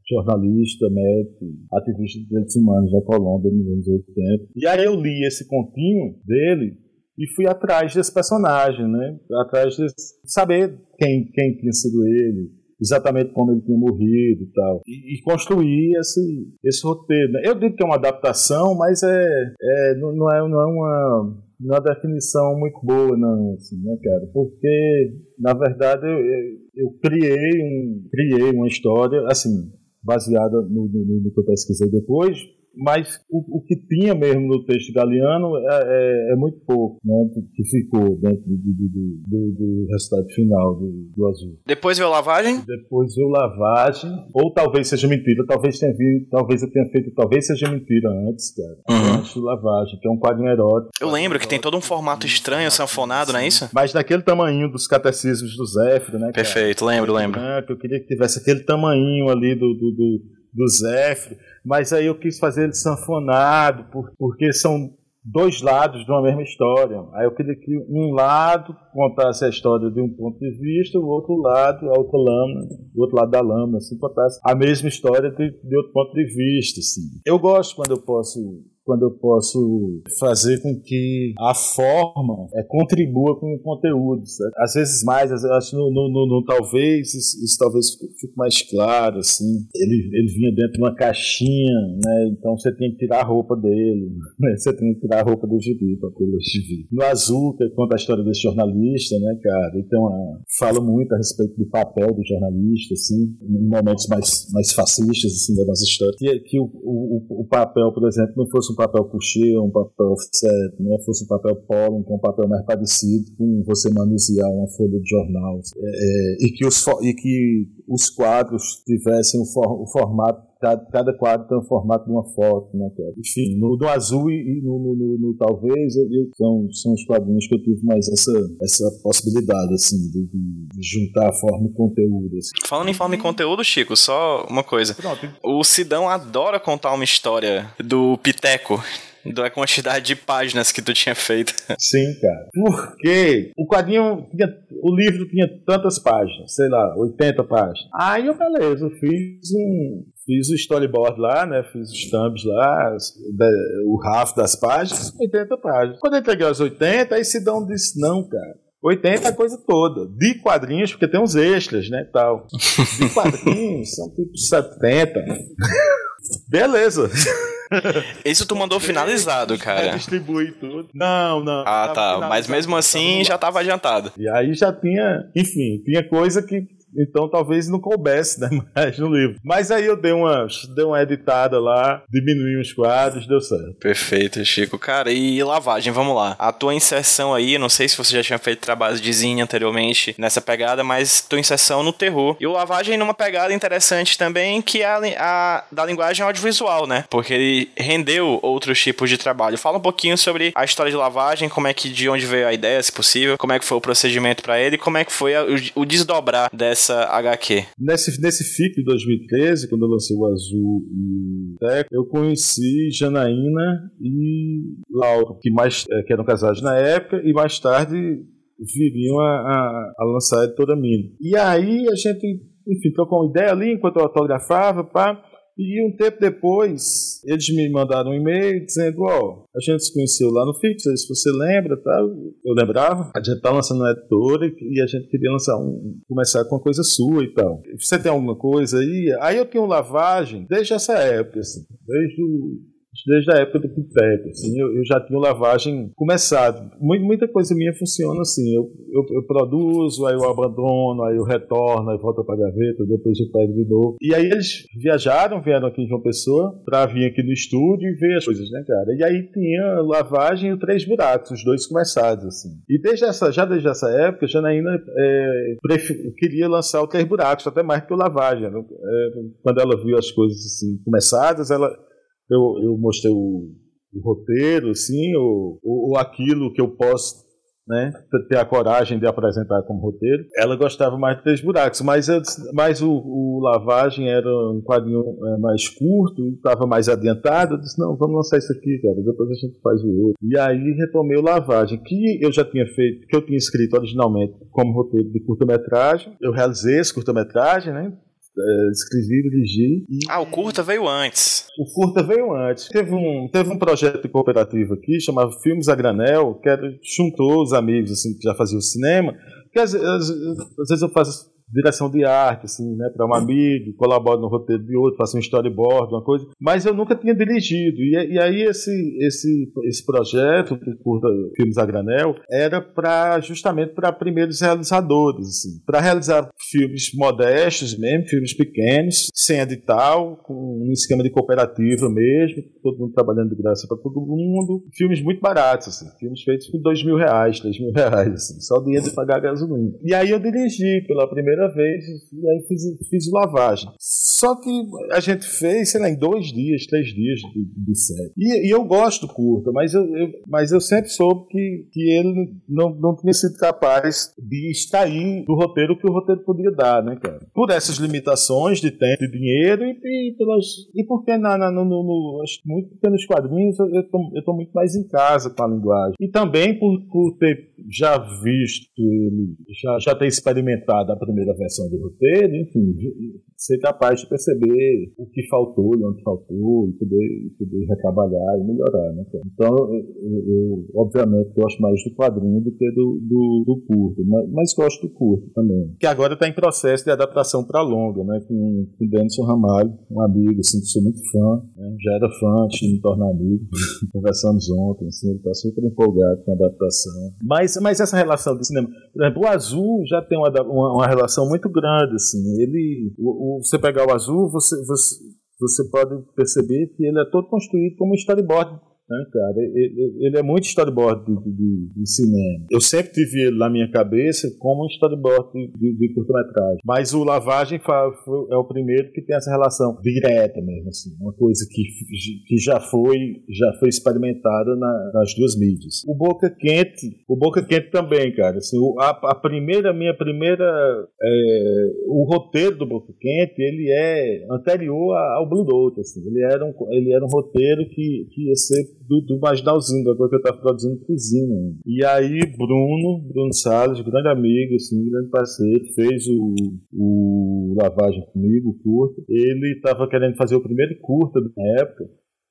jornalista, médico, ativista de direitos humanos da Colômbia nos anos 80. E aí eu li esse continho dele e fui atrás desse personagem, né? Atrás de saber quem, quem tinha sido ele, exatamente como ele tinha morrido e tal. E, e construir esse, esse roteiro. Né? Eu digo que é uma adaptação, mas é, é, não, não, é, não é uma, uma definição muito boa, não, assim, né, cara? Porque, na verdade, eu, eu, eu criei, um, criei uma história, assim, baseada no, no, no que eu pesquisei depois, mas o, o, que tinha mesmo no texto galeano é, é, é muito pouco, né, que ficou dentro do, do, do, do resultado final do, do, azul. Depois veio lavagem? Depois veio lavagem, ou talvez seja mentira, talvez tenha vindo, talvez eu tenha feito, talvez seja mentira antes, cara. Uhum. Antes do lavagem, que é um quadrinho erótico. Eu lembro que tem todo um formato estranho, sanfonado, não é isso? Mas daquele tamanho dos catecismos do Zéfiro, né? Perfeito, lembro, lembro. Eu queria que tivesse aquele tamanho ali do, do, do, do Zéfiro mas aí eu quis fazer ele sanfonado, porque são dois lados de uma mesma história. Aí eu queria que um lado contasse a história de um ponto de vista, o outro lado, a outra lâmina, o outro lado da lâmina, assim, contasse a mesma história de, de outro ponto de vista. Assim. Eu gosto quando eu posso quando eu posso fazer com que a forma é, contribua com o conteúdo. Certo? Às vezes mais, às vezes, no, no, no, no, talvez isso, isso, talvez fique mais claro assim. Ele, ele vinha dentro de uma caixinha, né? Então você tem que tirar a roupa dele, né? você tem que tirar a roupa do gibi para poder gibi. No azul que conta a história desse jornalista, né, cara? Então fala muito a respeito do papel do jornalista, assim, em momentos mais mais fascistas assim da nossa história. Que, que o, o, o papel, por exemplo, não fosse um papel couché, um papel offset, né? fosse um papel pólen, que é um papel mais parecido com você manusear uma folha de jornal. É, é, e, que os, e que os quadros tivessem o, for, o formato cada, cada quadro tem o formato de uma foto, né, cara? Enfim, no, no azul e, e no, no, no, no, talvez eu, são os quadrinhos que eu tive mais essa, essa possibilidade, assim, de, de juntar forma e conteúdo. Assim. Falando em forma e conteúdo, Chico, só uma coisa. Pronto. O Sidão adora contar uma história do Piteco da quantidade de páginas que tu tinha feito. Sim, cara. Porque o quadrinho, tinha, o livro tinha tantas páginas, sei lá, 80 páginas. Aí eu, beleza, eu fiz um, Fiz o storyboard lá, né? Fiz os thumbs lá, o RAF das páginas, 80 páginas. Quando eu entreguei as 80, aí Sidão disse: não, cara. 80 é a coisa toda. De quadrinhos, porque tem uns extras, né? Tal. De quadrinhos, são tipo 70. Beleza. Isso tu mandou finalizado, cara. É, distribui tudo. Não, não. Ah, tá. Mas mesmo assim já tava adiantado. E aí já tinha, enfim, tinha coisa que então talvez não coubesse né, mais no livro. Mas aí eu dei uma, dei uma editada lá, diminui os quadros, deu certo. Perfeito, Chico. Cara, e lavagem, vamos lá. A tua inserção aí, não sei se você já tinha feito trabalhos de zine anteriormente nessa pegada, mas tua inserção no terror. E o lavagem numa pegada interessante também, que é a, a da linguagem audiovisual, né? Porque ele rendeu outros tipos de trabalho. Fala um pouquinho sobre a história de lavagem, como é que de onde veio a ideia, se possível, como é que foi o procedimento para ele, como é que foi a, o, o desdobrar dessa essa HQ? Nesse, nesse FIC de 2013, quando eu lancei o Azul e Teco, eu conheci Janaína e Laura, que, mais, é, que eram casados na época, e mais tarde viriam a, a, a lançar a Editora Mini. E aí a gente, enfim, trocou uma ideia ali enquanto eu autografava, pá. E um tempo depois, eles me mandaram um e-mail dizendo: Ó, oh, a gente se conheceu lá no Fix, se você lembra, tá? Eu lembrava, a gente tá lançando uma editora e a gente queria lançar um, começar com uma coisa sua e tal. Você tem alguma coisa aí? Aí eu tenho lavagem desde essa época, assim, desde o desde a época do Pipete, assim, eu, eu, já tinha lavagem começado. Muita coisa minha funciona assim, eu, eu, eu, produzo, aí eu abandono, aí eu retorno, aí volta para a gaveta, depois eu pego de novo. E aí eles viajaram, vieram aqui em João Pessoa, para vir aqui no estúdio e ver as coisas, né, cara? E aí tinha lavagem e três buracos, os dois começados, assim. E desde essa, já desde essa época, Janaína é, queria lançar o três buracos, até mais que o lavagem. Né? É, quando ela viu as coisas assim começadas, ela eu, eu mostrei o, o roteiro, assim, ou, ou aquilo que eu posso né, ter a coragem de apresentar como roteiro. Ela gostava mais de Três Buracos, mas, mas o, o Lavagem era um quadrinho é, mais curto, estava mais adiantado. Eu disse: não, vamos lançar isso aqui, cara, depois a gente faz o outro. E aí retomei o Lavagem, que eu já tinha feito, que eu tinha escrito originalmente como roteiro de curta-metragem. Eu realizei esse curta-metragem, né? É, escrevi, dirigi. E... Ah, o curta veio antes. O curta veio antes. Teve um, teve um projeto cooperativo aqui, chamado Filmes a Granel, que era, juntou os amigos assim, que já faziam cinema. Que às, às, às vezes eu faço direção de arte, assim, né, para um amigo, colaboro no roteiro de outro, faço um storyboard, uma coisa, mas eu nunca tinha dirigido. E, e aí esse, esse, esse projeto, o curta Filmes a Granel, era para justamente para primeiros realizadores, assim, para realizar filmes modestos mesmo, filmes pequenos, sem edital, com um esquema de cooperativa mesmo, todo mundo trabalhando de graça para todo mundo, filmes muito baratos, assim, filmes feitos por dois mil reais, três mil reais, assim, só dinheiro de pagar gasolina. E aí eu dirigi pela primeira primeira vez e aí fiz, fiz lavagem. Só que a gente fez, sei lá, em dois dias, três dias de, de série. E, e, eu gosto curta, mas eu, eu, mas eu sempre soube que, que ele não, não tinha sido capaz de extrair do roteiro que o roteiro podia dar, né, cara? Por essas limitações de tempo e dinheiro e, e, pelas, e porque na, na, no, no, acho muito porque nos quadrinhos eu, eu, tô, eu tô muito mais em casa com a linguagem. E também por, por ter já visto ele, já, já ter experimentado a primeira primeira versão do roteiro, enfim, ser capaz de perceber o que faltou e onde faltou, e poder, poder retrabalhar e melhorar, né? Então, eu, eu, obviamente gosto mais do quadrinho do que do, do, do curto, mas, mas, gosto do curto também. Que agora está em processo de adaptação para longa, né? Com, com Denison Ramalho, um amigo, assim, que sou muito fã, né? já era fã antes de me tornar amigo, conversamos ontem, assim, ele está super empolgado com a adaptação. Mas, mas essa relação do cinema, por exemplo, o Azul já tem uma, uma, uma relação muito grande, assim. Ele, o, o, você pegar o azul, você, você, você pode perceber que ele é todo construído como um storyboard né, cara? Ele, é muito storyboard de, de, de, cinema. Eu sempre tive ele na minha cabeça como um storyboard de, de curta-metragem. Mas o Lavagem é o primeiro que tem essa relação direta mesmo, assim. Uma coisa que, que já foi já foi experimentada na, nas duas mídias. O Boca Quente, o Boca Quente também, cara. Assim, a, a primeira, minha primeira, é, o roteiro do Boca Quente, ele é anterior ao Blue Note, assim. Ele era um, ele era um roteiro que, que ia ser do, do Marginalzinho, da coisa que eu estava produzindo cozinha. E aí, Bruno, Bruno Salles, grande amigo, assim, grande parceiro, fez o, o Lavagem comigo, o curto. Ele estava querendo fazer o primeiro curta na época.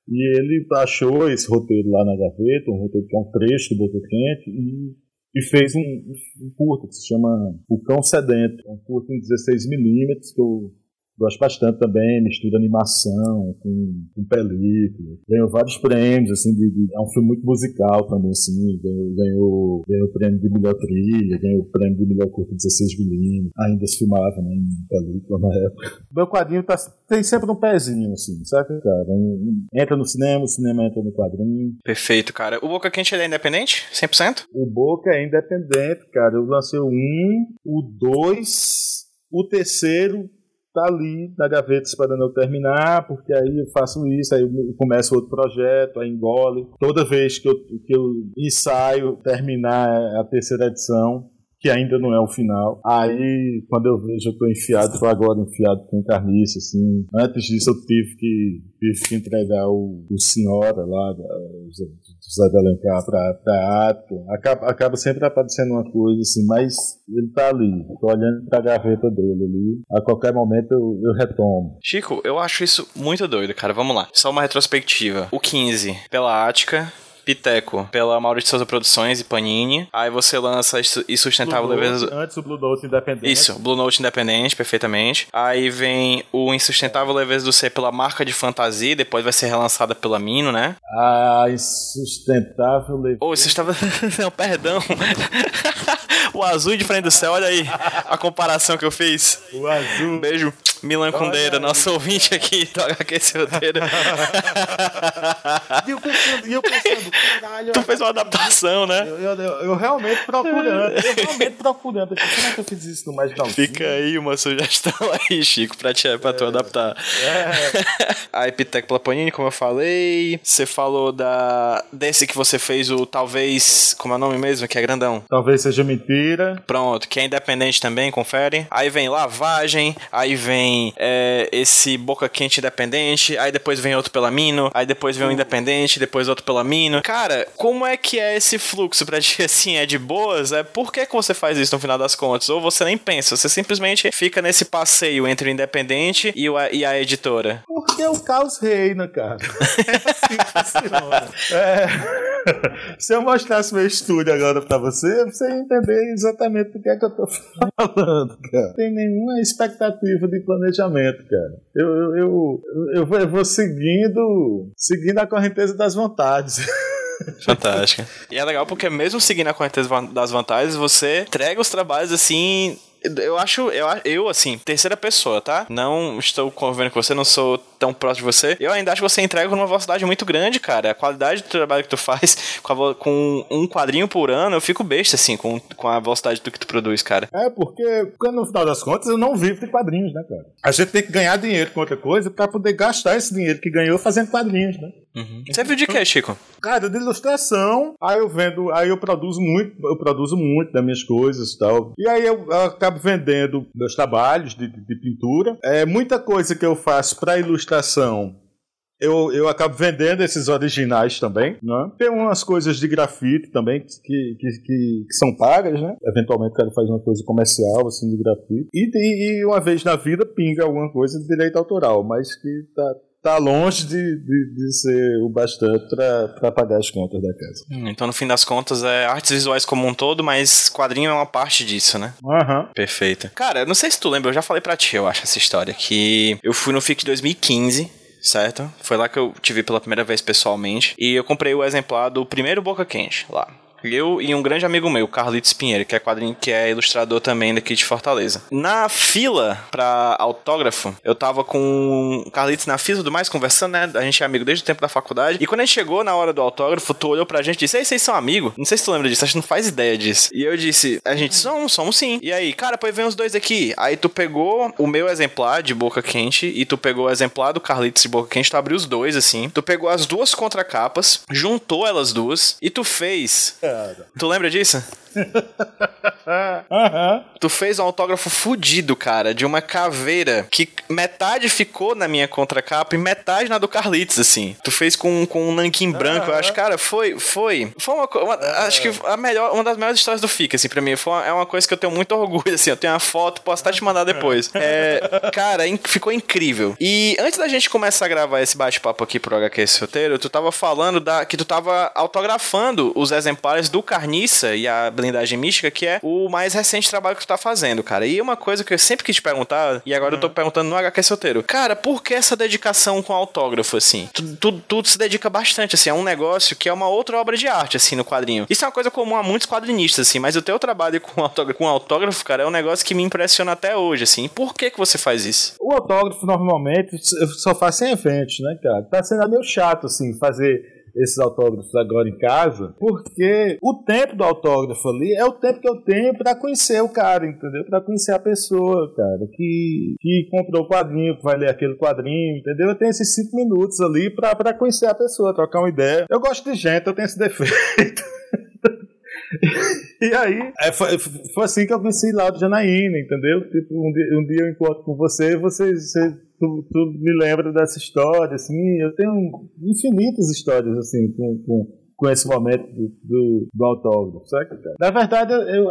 E ele achou esse roteiro lá na gaveta, um roteiro que é um trecho do Boca Quente, e e fez um, um, curto que se chama O Cão Sedento, um curto em 16mm que eu Gosto bastante também, mistura animação com, com película. Ganhou vários prêmios, assim, de, de, é um filme muito musical também, assim. Ganhou, ganhou, ganhou o prêmio de melhor trilha, ganhou o prêmio de melhor curta 16 milímetros. Ainda se filmava, né, em película na época. Meu quadrinho tá, tem sempre um pezinho, assim, sabe, cara? Entra no cinema, o cinema entra no quadrinho. Perfeito, cara. O Boca Quente é independente? 100%? O Boca é independente, cara. Eu lancei o 1, o 2, o terceiro tá ali na gaveta esperando eu terminar, porque aí eu faço isso, aí eu começo outro projeto, aí engole. Toda vez que eu, que eu ensaio terminar a terceira edição, que ainda não é o final. Aí, quando eu vejo, eu tô enfiado, tô agora enfiado com carniça, assim. Antes disso, eu tive que, tive que entregar o, o Senhora lá, José de Alencar pra Ática. Acaba, acaba sempre aparecendo uma coisa assim, mas ele tá ali, tô olhando pra gaveta dele ali. A qualquer momento eu, eu retomo. Chico, eu acho isso muito doido, cara. Vamos lá. Só uma retrospectiva. O 15, pela Ática, Piteco pela Maurício Souza Produções e Panini. Aí você lança Insustentável Blue Leveza. Antes o Blue Note Independente. Isso, Blue Note Independente, perfeitamente. Aí vem o Insustentável Leveza do C pela marca de fantasia, depois vai ser relançada pela Mino, né? Ah, Insustentável Leveza. Oh, Insustentável. Não, perdão. o azul de frente do céu, olha aí a comparação que eu fiz. O azul. Beijo. Milan Kundeira, nosso ouvinte aqui do HQ Roteiro. e eu pensando, e eu pensando, caralho. Tu fez uma adaptação, né? Eu, eu, eu, realmente procurando, eu realmente procurando. Como é que eu fiz isso no mais Fica aí uma sugestão aí, Chico, pra, te, pra é, tu adaptar. É. a Epitec Plaponini, como eu falei. Você falou da desse que você fez, o talvez. Como é o nome mesmo? Que é grandão. Talvez seja mentira. Pronto, que é independente também, confere. Aí vem lavagem, aí vem é, esse boca quente independente, aí depois vem outro pela Mino, aí depois vem o um independente, depois outro pela Mino. Cara, como é que é esse fluxo pra ti assim? É de boas? É por que, que você faz isso no final das contas? Ou você nem pensa, você simplesmente fica nesse passeio entre o independente e, o, e a editora? Porque o caos reina, cara. É assim funciona. É. Se eu mostrasse meu estúdio agora pra você, você ia entender exatamente do que é que eu tô falando, cara. Não tem nenhuma expectativa de planejamento, cara. Eu, eu, eu, eu, vou, eu vou seguindo, seguindo a correnteza das vontades. Fantástica. E é legal porque mesmo seguindo a correnteza das vantagens, você entrega os trabalhos assim eu acho, eu, eu, assim, terceira pessoa, tá? Não estou convivendo com você, não sou tão próximo de você. Eu ainda acho que você entrega numa velocidade muito grande, cara. A qualidade do trabalho que tu faz com, a, com um quadrinho por ano, eu fico besta, assim, com, com a velocidade do que tu produz, cara. É, porque, porque no final das contas eu não vivo de quadrinhos, né, cara? A gente tem que ganhar dinheiro com outra coisa pra poder gastar esse dinheiro que ganhou fazendo quadrinhos, né? Uhum. Você viu de que, Chico? Cara, de ilustração. Aí eu vendo, aí eu produzo muito, eu produzo muito das minhas coisas e tal. E aí eu, eu acabo vendendo meus trabalhos de, de, de, pintura. É muita coisa que eu faço para Eu, eu acabo vendendo esses originais também, né? Tem umas coisas de grafite também que, que, que, que são pagas, né? Eventualmente o cara faz uma coisa comercial, assim, de grafite. E, e, e uma vez na vida pinga alguma coisa de direito autoral, mas que tá, tá longe de, de, de ser o bastante para pagar as contas da casa. Hum, então, no fim das contas, é artes visuais como um todo, mas quadrinho é uma parte disso, né? Aham. Uhum. Perfeito. Cara, não sei se tu lembra, eu já falei pra ti, eu acho, essa história, que eu fui no FIC 2015 certo? Foi lá que eu te vi pela primeira vez pessoalmente. E eu comprei o exemplar do primeiro Boca Quente lá. Eu e um grande amigo meu, Carlitos Pinheiro, que é quadrinho, que é ilustrador também daqui de Fortaleza. Na fila pra autógrafo, eu tava com o Carlitos na fila e tudo mais, conversando, né? A gente é amigo desde o tempo da faculdade. E quando a gente chegou na hora do autógrafo, tu olhou pra gente e disse: Ei, vocês são amigos? Não sei se tu lembra disso, a gente não faz ideia disso. E eu disse: A gente somos, somos sim. E aí, cara, pois vem os dois aqui. Aí tu pegou o meu exemplar de boca quente e tu pegou o exemplar do Carlitos de boca quente, tu abriu os dois assim. Tu pegou as duas contracapas, juntou elas duas e tu fez. É cara. Tu lembra disso? Uhum. Tu fez um autógrafo fudido, cara, de uma caveira que metade ficou na minha contracapa e metade na do Carlitos, assim. Tu fez com, com um nanquim branco, uhum. eu acho, cara, foi, foi, foi uma, uma uhum. acho que a melhor, uma das melhores histórias do FIC, assim, pra mim, foi uma, é uma coisa que eu tenho muito orgulho, assim, eu tenho uma foto, posso até te mandar depois. É, cara, in, ficou incrível. E antes da gente começar a gravar esse bate-papo aqui pro HQ esse roteiro, tu tava falando da, que tu tava autografando os exemplares do Carniça e a blindagem mística, que é o mais recente trabalho que tu tá fazendo, cara. E uma coisa que eu sempre quis te perguntar, e agora uhum. eu tô uhum. perguntando no HQ Solteiro. Cara, por que essa dedicação com autógrafo, assim? Tu, tu, tu, se dedica bastante, assim, a um negócio que é uma outra obra de arte, assim, no quadrinho. Isso é uma coisa comum a muitos quadrinistas, assim, mas o teu trabalho com autógrafo, com autógrafo, cara, é um negócio que me impressiona até hoje, assim. Por que que você faz isso? O autógrafo, normalmente, eu só faço em eventos, né, cara? Tá sendo meio chato, assim, fazer esses autógrafos agora em casa, porque o tempo do autógrafo ali é o tempo que eu tenho para conhecer o cara, entendeu? Para conhecer a pessoa, cara, que, que comprou o quadrinho, que vai ler aquele quadrinho, entendeu? Eu tenho esses cinco minutos ali para conhecer a pessoa, trocar uma ideia. Eu gosto de gente, eu tenho esse defeito. e aí, é, foi, foi, assim que eu conheci do Janaína, entendeu? Tipo, um dia, um dia eu encontro com você e você, você tu, tu me lembra dessa história, assim, eu tenho infinitas histórias, assim, com, com com esse momento do, do, do autógrafo, certo? Na verdade, eu, eu,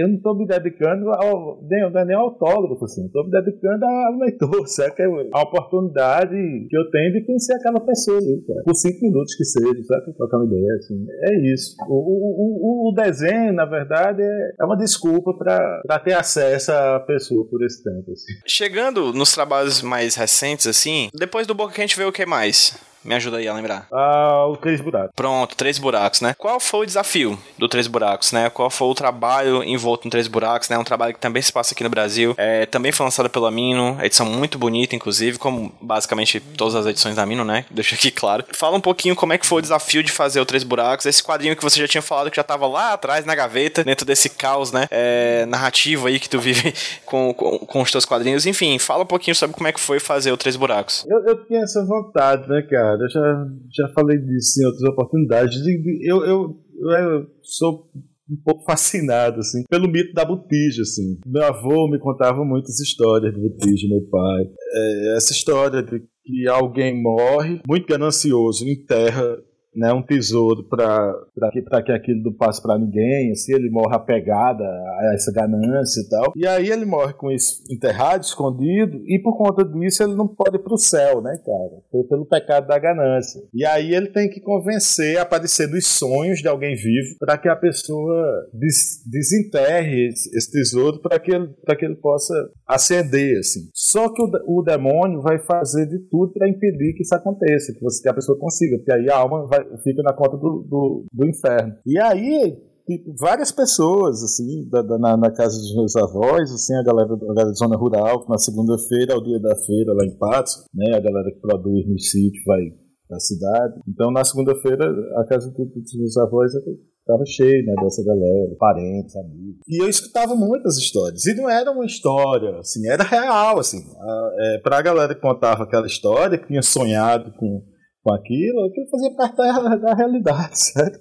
eu não estou me dedicando ao, nem, nem ao autógrafo, assim, estou me dedicando ao leitor, certo? É a oportunidade que eu tenho de conhecer aquela pessoa, cara, por cinco minutos que seja, certo? Trocando ideia, assim, é isso. O, o, o, o desenho, na verdade, é, é uma desculpa para ter acesso à pessoa por esse tempo, assim. Chegando nos trabalhos mais recentes, assim, depois do Boca Quente veio o que mais? Me ajuda aí a lembrar. Ah, o Três Buracos. Pronto, Três Buracos, né? Qual foi o desafio do Três Buracos, né? Qual foi o trabalho envolto no Três Buracos, né? Um trabalho que também se passa aqui no Brasil. É, também foi lançado pela Mino, edição muito bonita, inclusive, como basicamente todas as edições da Mino, né? Deixa aqui claro. Fala um pouquinho como é que foi o desafio de fazer o Três Buracos, esse quadrinho que você já tinha falado que já tava lá atrás na gaveta, dentro desse caos, né? É, narrativo aí que tu vive com, com, com, os teus quadrinhos. Enfim, fala um pouquinho sobre como é que foi fazer o Três Buracos. Eu, eu tinha essa vontade, né, cara? Eu já, já falei disso em outras oportunidades. Eu, eu, eu sou um pouco fascinado, assim, pelo mito da botija, assim. Meu avô me contava muitas histórias de botija, meu pai. É, essa história de que alguém morre, muito ganancioso, enterra né, um tesouro para que, que aquilo não passe para ninguém, assim, ele morre apegado a essa ganância e tal. E aí ele morre com isso enterrado, escondido, e por conta disso ele não pode ir para o céu, né, cara? Pelo pecado da ganância. E aí ele tem que convencer, aparecer dos sonhos de alguém vivo, para que a pessoa des, desenterre esse tesouro para que, ele, que ele possa acender, assim. Só que o, o demônio vai fazer de tudo para impedir que isso aconteça, que, você, que a pessoa consiga, porque aí a alma vai fica na conta do, do, do inferno. E aí, tipo, várias pessoas, assim, da, da, na, na, casa dos meus avós, assim, a galera, a da zona rural, na segunda-feira, ao dia da feira, lá em Patos, né, a galera que produz no sítio vai da cidade. Então, na segunda-feira, a casa dos meus avós estava cheia, né, dessa galera, parentes, amigos. E eu escutava muitas histórias. E não era uma história, assim, era real, assim. A, é, pra galera que contava aquela história, que tinha sonhado com com aquilo, aquilo fazia parte da, da realidade, certo?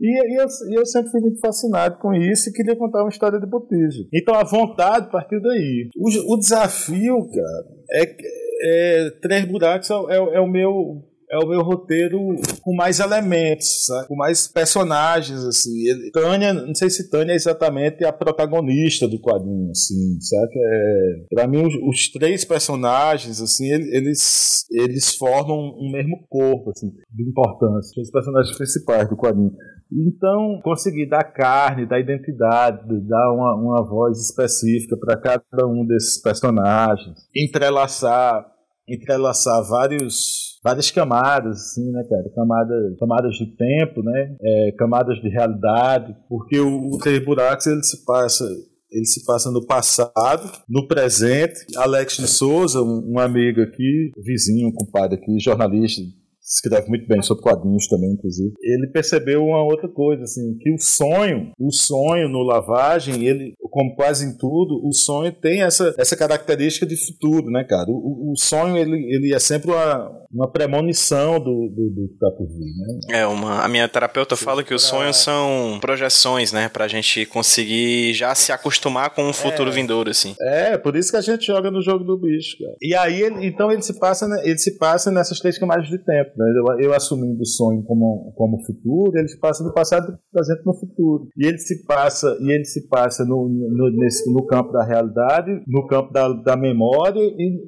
E, e, eu, e, eu, sempre fui muito fascinado com isso e queria contar uma história de Botejo. Então a vontade partiu daí. O, o desafio, cara, é, é Três Buracos é, é, é o meu é o meu roteiro com mais elementos, sabe? com mais personagens, assim. Ele, Tânia, não sei se Tânia é exatamente a protagonista do quadrinho, assim, sabe? É, pra mim, os, os três personagens, assim, eles, eles formam um mesmo corpo, assim, de importância. Os personagens principais do quadrinho. Então, conseguir dar carne, dar identidade, dar uma, uma voz específica para cada um desses personagens, entrelaçar, entrelaçar vários várias camadas, assim, né, cara? Camadas, camadas de tempo, né? É, camadas de realidade, porque o, o Três Buracos ele se passa ele se passa no passado, no presente. Alex de Souza, um, um amigo aqui, vizinho, um compadre aqui, jornalista, escreve muito bem sobre quadrinhos também, inclusive. Ele percebeu uma outra coisa, assim, que o sonho, o sonho no lavagem, ele, como quase em tudo, o sonho tem essa, essa característica de futuro, né, cara? O, o sonho, ele, ele é sempre uma, uma premonição do, do, do que tá por vir, né? É, uma, a minha terapeuta fala que os sonhos são projeções, né? Pra gente conseguir já se acostumar com um futuro é, vindouro, assim. É, por isso que a gente joga no jogo do bicho, cara. E aí, ele, então, ele se passa, ele se passa nessas três camadas de tempo, né? Eu, eu assumindo o sonho como, como futuro, ele se passa no passado, presente no futuro. E ele se passa, e ele se passa no, no, nesse, no campo da realidade, no campo da, da memória, e,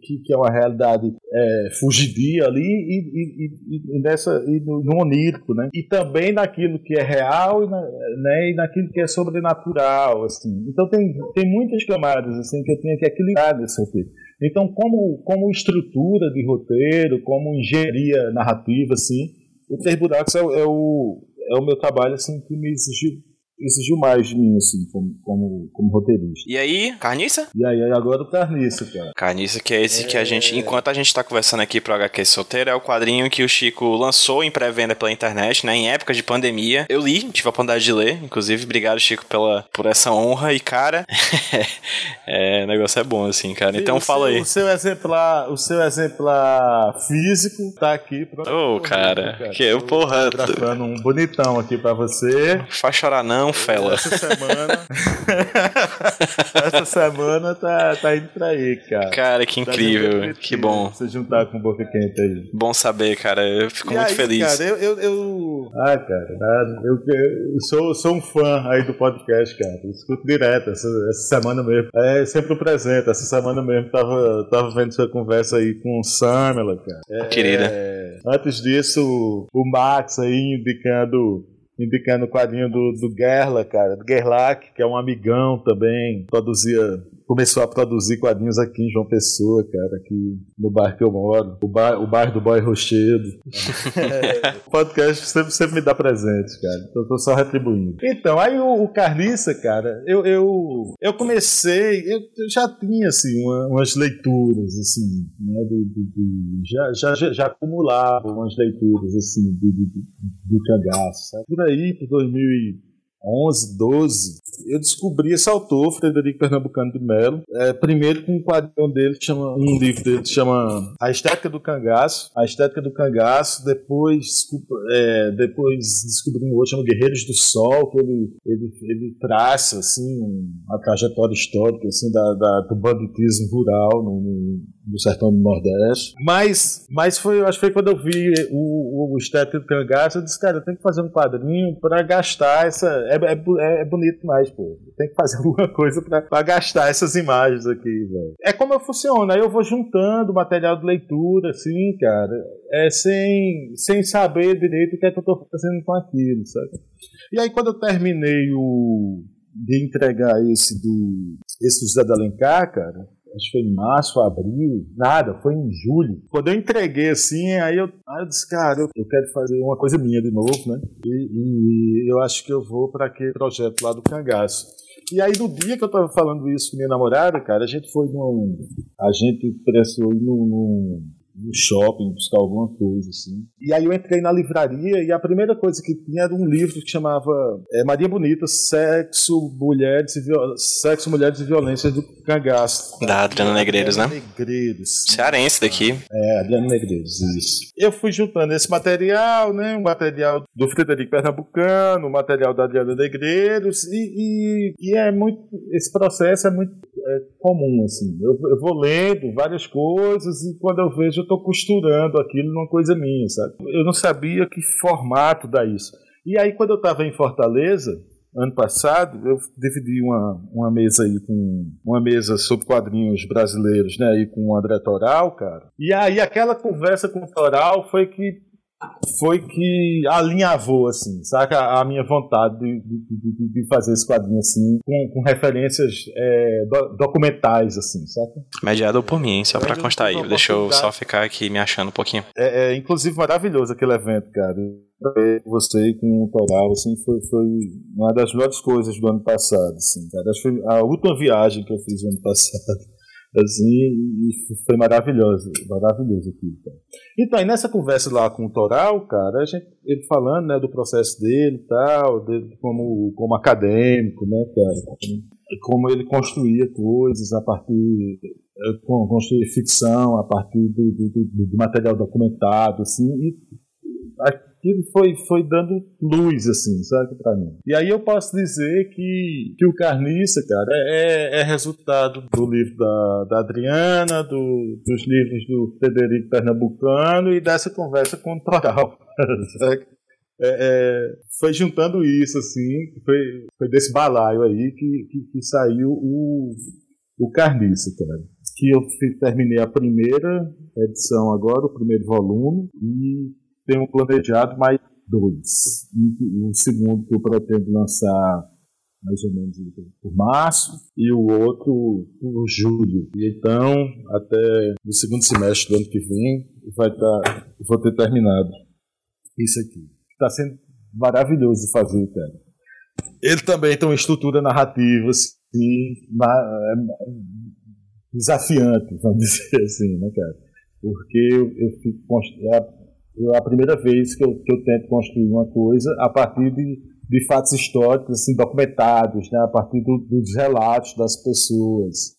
que, que é uma realidade é, fugidia ali e, e, e, nessa, e no, no, onírico, né? E também naquilo que é real e, na, né, e naquilo que é sobrenatural, assim. Então tem, tem muitas camadas assim que eu tenho que equilibrar nesse roteiro. Então, como, como estrutura de roteiro, como engenharia narrativa, assim, o Três Buracos é, é, o, é o meu trabalho assim, que me exigiu exigiu mais de mim, assim, como, como, como roteirista. E aí, Carniça? E aí, agora o Carniça, cara. Carniça, que é esse é... que a gente, enquanto a gente tá conversando aqui pro HQ Solteiro, é o quadrinho que o Chico lançou em pré-venda pela internet, né, em época de pandemia. Eu li, tive a oportunidade de ler, inclusive, obrigado, Chico, pela, por essa honra. E, cara, é, o negócio é bom, assim, cara. Então, fala seu, aí. O seu exemplar, o seu exemplar físico tá aqui. Ô, oh, cara, cara, que eu, porra... Gravando um bonitão aqui pra você. Faz chorar não, não, fela. Essa semana. essa semana tá, tá indo pra aí, cara. Cara, que tá incrível. Que bom. Você juntar com boca quente aí. Bom saber, cara. Eu fico e muito aí, feliz. Cara, eu, eu, eu. Ah, cara, eu, eu sou, sou um fã aí do podcast, cara. Eu escuto direto essa, essa semana mesmo. É sempre um presente. Essa semana mesmo tava, tava vendo sua conversa aí com o Samela, cara. É, Querida. É, antes disso, o Max aí indicando indicando o quadrinho do, do Gerla, cara, do Gerlach, que é um amigão também, produzia começou a produzir quadrinhos aqui em João Pessoa, cara, aqui no bairro que eu moro, o, bar, o bairro do Boy Rochedo. o podcast sempre, sempre me dá presente, cara. Então eu tô só retribuindo. Então, aí o, o Carniça, cara, eu, eu, eu comecei, eu, eu já tinha, assim, uma, umas leituras, assim, né, de, de, de, já, já, já acumulava umas leituras, assim, de, de cangaço, sabe? Por aí, por 2000 11, 12, eu descobri esse autor, Frederico Pernambucano de Mello. É, primeiro com um quadrinho dele, chama, um livro dele que chama A Estética do Cangaço. A Estética do Cangaço. Depois, desculpa, é, depois descobri um outro chamado Guerreiros do Sol, que ele, ele, ele traça assim, uma trajetória histórica assim, da, da do banditismo rural no, no, no, sertão do Nordeste. Mas, mas foi, acho que foi quando eu vi o, o, Estética do Cangaço, eu disse, cara, eu tenho que fazer um quadrinho para gastar essa é, é, é bonito demais, pô. Tem que fazer alguma coisa pra gastar essas imagens aqui, velho. É como eu funciono, aí eu vou juntando material de leitura, assim, cara, é sem, sem saber direito o que é que eu tô fazendo com aquilo, sabe? E aí quando eu terminei o de entregar esse do esse do José de Alencar, cara, acho que foi em março, abril, nada, foi em julho. Quando eu entreguei assim, aí eu, aí eu disse, cara, eu, eu quero fazer uma coisa minha de novo, né? E, e eu acho que eu vou para aquele projeto lá do Cangaço. E aí, no dia que eu tava falando isso com minha namorada, cara, a gente foi num. A gente precisou ir num, num no shopping buscar alguma coisa, assim. E aí eu entrei na livraria e a primeira coisa que tinha era um livro que chamava é, Maria Bonita, Sexo, Mulheres e, Viol... Sexo, Mulheres e Violências do Cangaço. Da Adriana Negreiros, né? Negreiros. Cearense daqui. É, Adriana Negreiros, isso. Eu fui juntando esse material, né? O material do Frederico Pernambucano, o material da Adriana Negreiros e, e, e é muito... Esse processo é muito é, comum, assim. Eu, eu vou lendo várias coisas e quando eu vejo eu estou costurando aquilo numa coisa minha, sabe? Eu não sabia que formato dá isso. E aí, quando eu estava em Fortaleza, ano passado, eu dividi uma, uma mesa aí com uma mesa sobre quadrinhos brasileiros, né, aí com o André Toral, cara. E aí aquela conversa com o Toral foi que foi que alinhavou, assim, saca? A minha vontade de, de, de fazer esse quadrinho, assim, com, com referências é, do, documentais, assim, saca? Mediado por mim, só pra constar aí. Deixa eu só ficar aqui me achando um pouquinho. É, é inclusive, maravilhoso aquele evento, cara. Você com o Toral, assim, foi, foi uma das melhores coisas do ano passado, assim, cara. Acho que foi a última viagem que eu fiz no ano passado assim, e foi maravilhoso, maravilhoso aqui, cara. Então, aí nessa conversa lá com o Toral, cara, a gente, ele falando, né, do processo dele e tal, dele como, como acadêmico, né, cara, como ele construía coisas a partir, eh, construir ficção a partir do, do, do material documentado, assim, e aquilo foi, foi dando luz, assim, sabe, pra mim. E aí eu posso dizer que, que o Carniça, cara, é, é resultado do livro da, da Adriana, do, dos livros do Frederico Pernambucano e dessa conversa com o Toral, sabe? É, é, foi juntando isso, assim, foi, foi desse balaio aí que, que, que saiu o, o Carniça, cara. Que eu terminei a primeira edição agora, o primeiro volume, e tenho planejado mais dois. Um segundo que eu pretendo lançar mais ou menos por março e o outro por julho. E então, até no segundo semestre do ano que vem, vai tá, vou ter terminado isso aqui. Está sendo maravilhoso fazer, cara. Ele também tem uma estrutura narrativa assim, é, desafiante, vamos dizer assim, né, cara? Porque eu, eu fico é a primeira vez que eu, que eu tento construir uma coisa a partir de, de fatos históricos assim, documentados, né? a partir do, dos relatos das pessoas.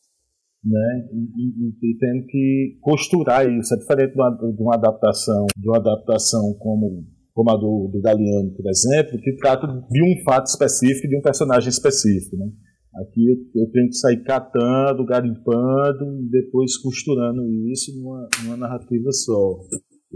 Né? E, e, e, tendo que costurar isso. É diferente de uma, de uma adaptação, de uma adaptação como, como a do, do Galeano, por exemplo, que trata de um fato específico, de um personagem específico. Né? Aqui eu, eu tenho que sair catando, garimpando e depois costurando isso numa, numa narrativa só.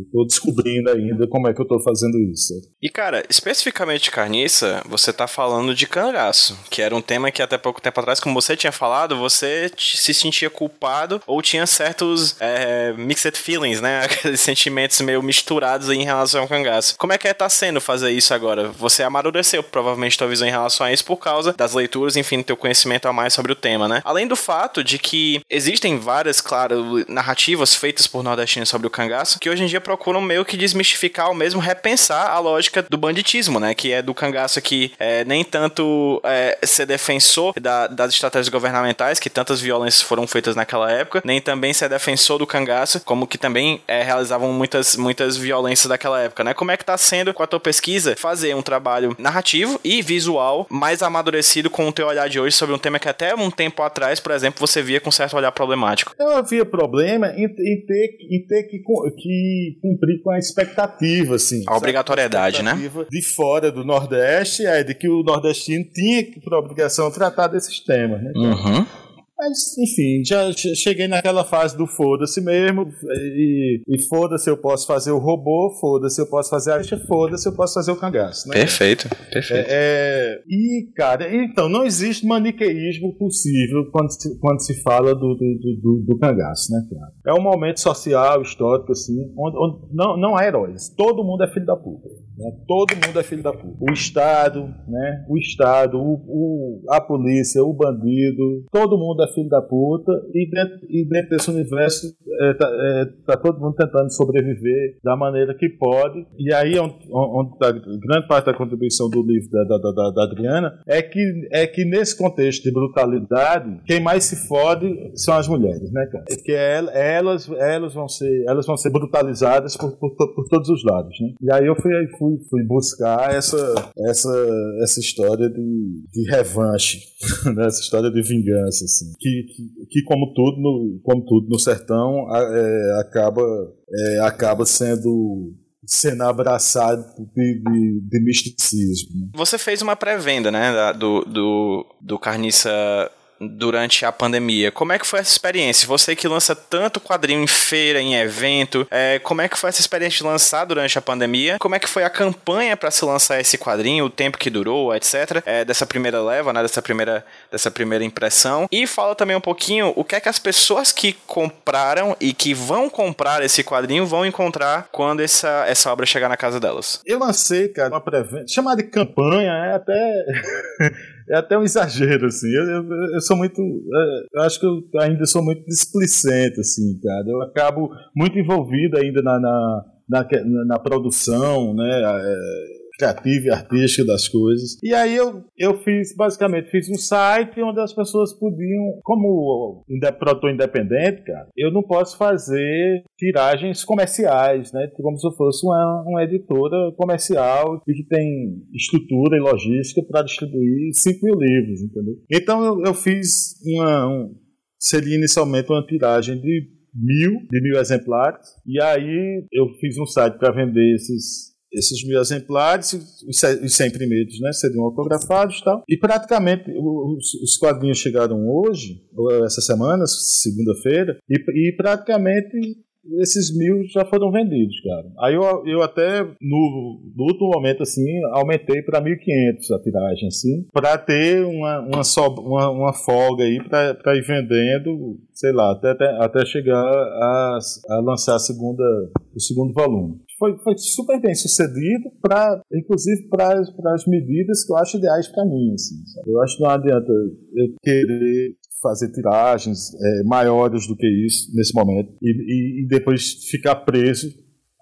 Estou descobrindo ainda como é que eu estou fazendo isso. E cara, especificamente carniça, você está falando de cangaço, que era um tema que até pouco tempo atrás, como você tinha falado, você se sentia culpado ou tinha certos é, mixed feelings, né? Aqueles sentimentos meio misturados em relação ao cangaço. Como é que é tá sendo fazer isso agora? Você amadureceu provavelmente tua visão em relação a isso por causa das leituras, enfim, teu conhecimento a mais sobre o tema, né? Além do fato de que existem várias, claro, narrativas feitas por nordestinos sobre o cangaço, que hoje em dia procuram meio que desmistificar ou mesmo repensar a lógica do banditismo, né? Que é do cangaço que é, nem tanto é, ser defensor da, das estratégias governamentais, que tantas violências foram feitas naquela época, nem também ser defensor do cangaço, como que também é, realizavam muitas, muitas violências daquela época, né? Como é que tá sendo com a tua pesquisa fazer um trabalho narrativo e visual mais amadurecido com o teu olhar de hoje sobre um tema que até um tempo atrás, por exemplo, você via com certo olhar problemático? Eu havia problema em, em ter, em ter que, que, cumprir com a expectativa, assim. A obrigatoriedade, né? De fora do Nordeste, é de que o nordestino tinha que, por obrigação, tratar desses temas, né? Uhum. Mas, enfim, já cheguei naquela fase do foda-se mesmo. E, e foda-se, eu posso fazer o robô, foda-se, eu posso fazer a lixa, foda-se, eu posso fazer o cangaço. Né? Perfeito, perfeito. É, é, e, cara, então, não existe maniqueísmo possível quando se, quando se fala do, do, do, do cangaço, né, cara? É um momento social, histórico, assim, onde, onde não, não há heróis. Todo mundo é filho da puta. Né? Todo mundo é filho da puta. O Estado, né? O Estado, o, o, a polícia, o bandido, todo mundo é filho da puta, e dentro, e dentro desse universo é, tá, é, tá, todo mundo tentando sobreviver da maneira que pode. E aí, onde, onde tá grande parte da contribuição do livro da, da, da, da, Adriana é que, é que nesse contexto de brutalidade, quem mais se fode são as mulheres, né, cara? Porque elas, elas, vão, ser, elas vão ser brutalizadas por, por, por todos os lados, né? E aí eu fui, fui, fui buscar essa, essa, essa história de, de revanche, né? essa história de vingança, assim que, que, como tudo no, como tudo no sertão é, acaba é, acaba sendo sendo abraçado de, de, de, misticismo. Você fez uma pré-venda, né, do, do, do Carniça durante a pandemia. Como é que foi essa experiência? Você que lança tanto quadrinho em feira, em evento, é, como é que foi essa experiência de lançar durante a pandemia? Como é que foi a campanha para se lançar esse quadrinho, o tempo que durou, etc. É, dessa primeira leva, né? Dessa primeira, dessa primeira impressão. E fala também um pouquinho o que é que as pessoas que compraram e que vão comprar esse quadrinho vão encontrar quando essa, essa obra chegar na casa delas. Eu lancei, cara, uma pré-venda chamada de campanha, é até é até um exagero, assim. Eu, eu, eu sou muito. É, eu acho que eu ainda sou muito displicente, assim, cara. Eu acabo muito envolvido ainda na, na, na, na produção, né? É, criativa e artística das coisas. E aí eu, eu fiz, basicamente, fiz um site onde as pessoas podiam, como produtor independente, cara, eu não posso fazer tiragens comerciais, né? Como se eu fosse uma, uma editora comercial e que tem estrutura e logística para distribuir 5 mil livros, entendeu? Então eu, eu fiz uma. Um, seria inicialmente uma tiragem de mil, de mil exemplares, e aí eu fiz um site para vender esses esses mil exemplares, os 100 primeiros né, seriam autografados e tal. E praticamente os, os quadrinhos chegaram hoje, essa semana, segunda-feira, e, e praticamente esses mil já foram vendidos, cara. Aí eu, eu até, no, no último momento, assim, aumentei para 1.500 a tiragem, assim, para ter uma, uma, so, uma, uma folga aí para ir vendendo, sei lá, até, até, até chegar a, a lançar a segunda, o segundo volume foi, foi super bem sucedido, pra, inclusive para as medidas que eu acho ideais para mim. Assim, eu acho que não adianta eu querer fazer tiragens é, maiores do que isso nesse momento e, e, e depois ficar preso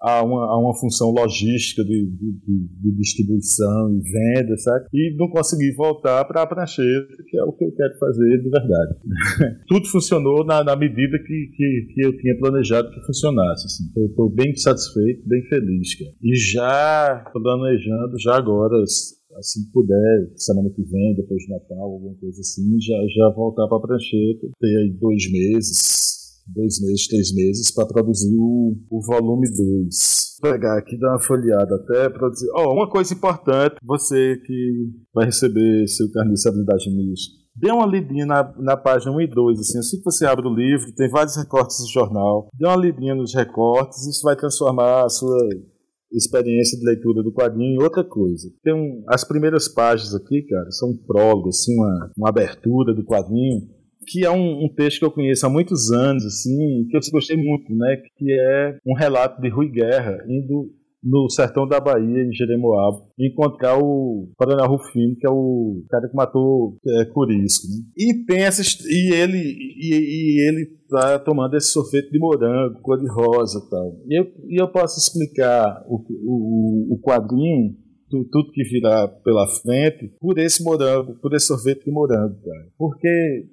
a uma, a uma função logística de, de, de, distribuição e venda, sabe? E não consegui voltar para a prancheta, que é o que eu quero fazer de verdade. Tudo funcionou na, na medida que, que, que, eu tinha planejado que funcionasse. Assim. Então, eu estou bem satisfeito, bem feliz. Cara. E já planejando, já agora, assim que puder, semana que vem, depois de Natal, alguma coisa assim, já, já voltar para a prancheta, ter aí dois meses, dois meses, três meses para produzir o, o volume 2. Vou pegar aqui, dar uma folheada até produzir. Oh, uma coisa importante, você que vai receber seu carnê de habilidade nisso Dê uma lidinha na, na página 1 e 2, assim, assim que você abre o livro, tem vários recortes do jornal. Dê uma lidinha nos recortes, isso vai transformar a sua experiência de leitura do quadrinho em outra coisa. Tem um, as primeiras páginas aqui, cara, são um prólogo, assim, uma, uma abertura do quadrinho, que é um, um, texto que eu conheço há muitos anos, assim, que eu gostei muito, né, que é um relato de Rui Guerra indo no sertão da Bahia, em Jeremoabo, encontrar o Coronel Rufino, que é o cara que matou é, Curisco. Né? E tem essa e ele e, e, ele tá tomando esse sorvete de morango, cor de rosa, tal. E eu, e eu posso explicar o, o, o quadrinho tudo que virá pela frente por esse morango, por esse sorvete de morango, cara. Porque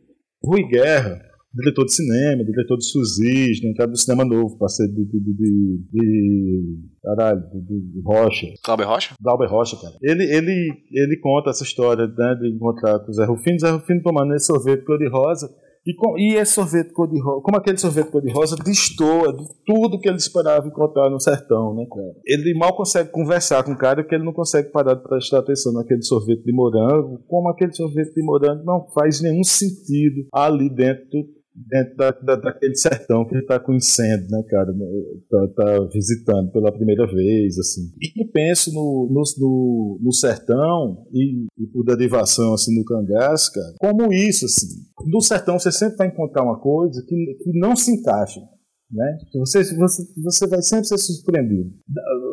Rui Guerra diretor de cinema, diretor de Suzis, né, cara do cinema novo, parceiro de, de, de, de, caralho, de, Rocha. Glauber Rocha? Glauber Rocha, cara. Ele, ele, ele conta essa história né, de encontrar com o Zé Rufino, Zé Rufino tomando esse sorvete cor-de-rosa, e, com, e esse sorvete cor-de-rosa, como aquele sorvete cor-de-rosa destoa de tudo que ele esperava encontrar no sertão, né, cara? Ele mal consegue conversar com o cara porque ele não consegue parar de prestar atenção naquele sorvete de morango, como aquele sorvete de morango não faz nenhum sentido ali dentro dentro da, da, daquele sertão que ele está conhecendo, né, cara? Tá, tá, visitando pela primeira vez, assim. Eu penso no, no, no, no sertão e, e, por derivação, assim, no cangaço, cara, como isso, assim. No sertão você sempre vai encontrar uma coisa que, que não se encaixa. Né? Você, você, você vai sempre ser surpreendido.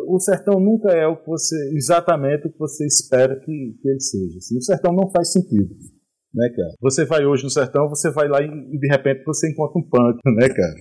O sertão nunca é o que você, exatamente o que você espera que, que ele seja. Assim. O sertão não faz sentido né, cara? Você vai hoje no sertão, você vai lá e de repente você encontra um punk, né, cara?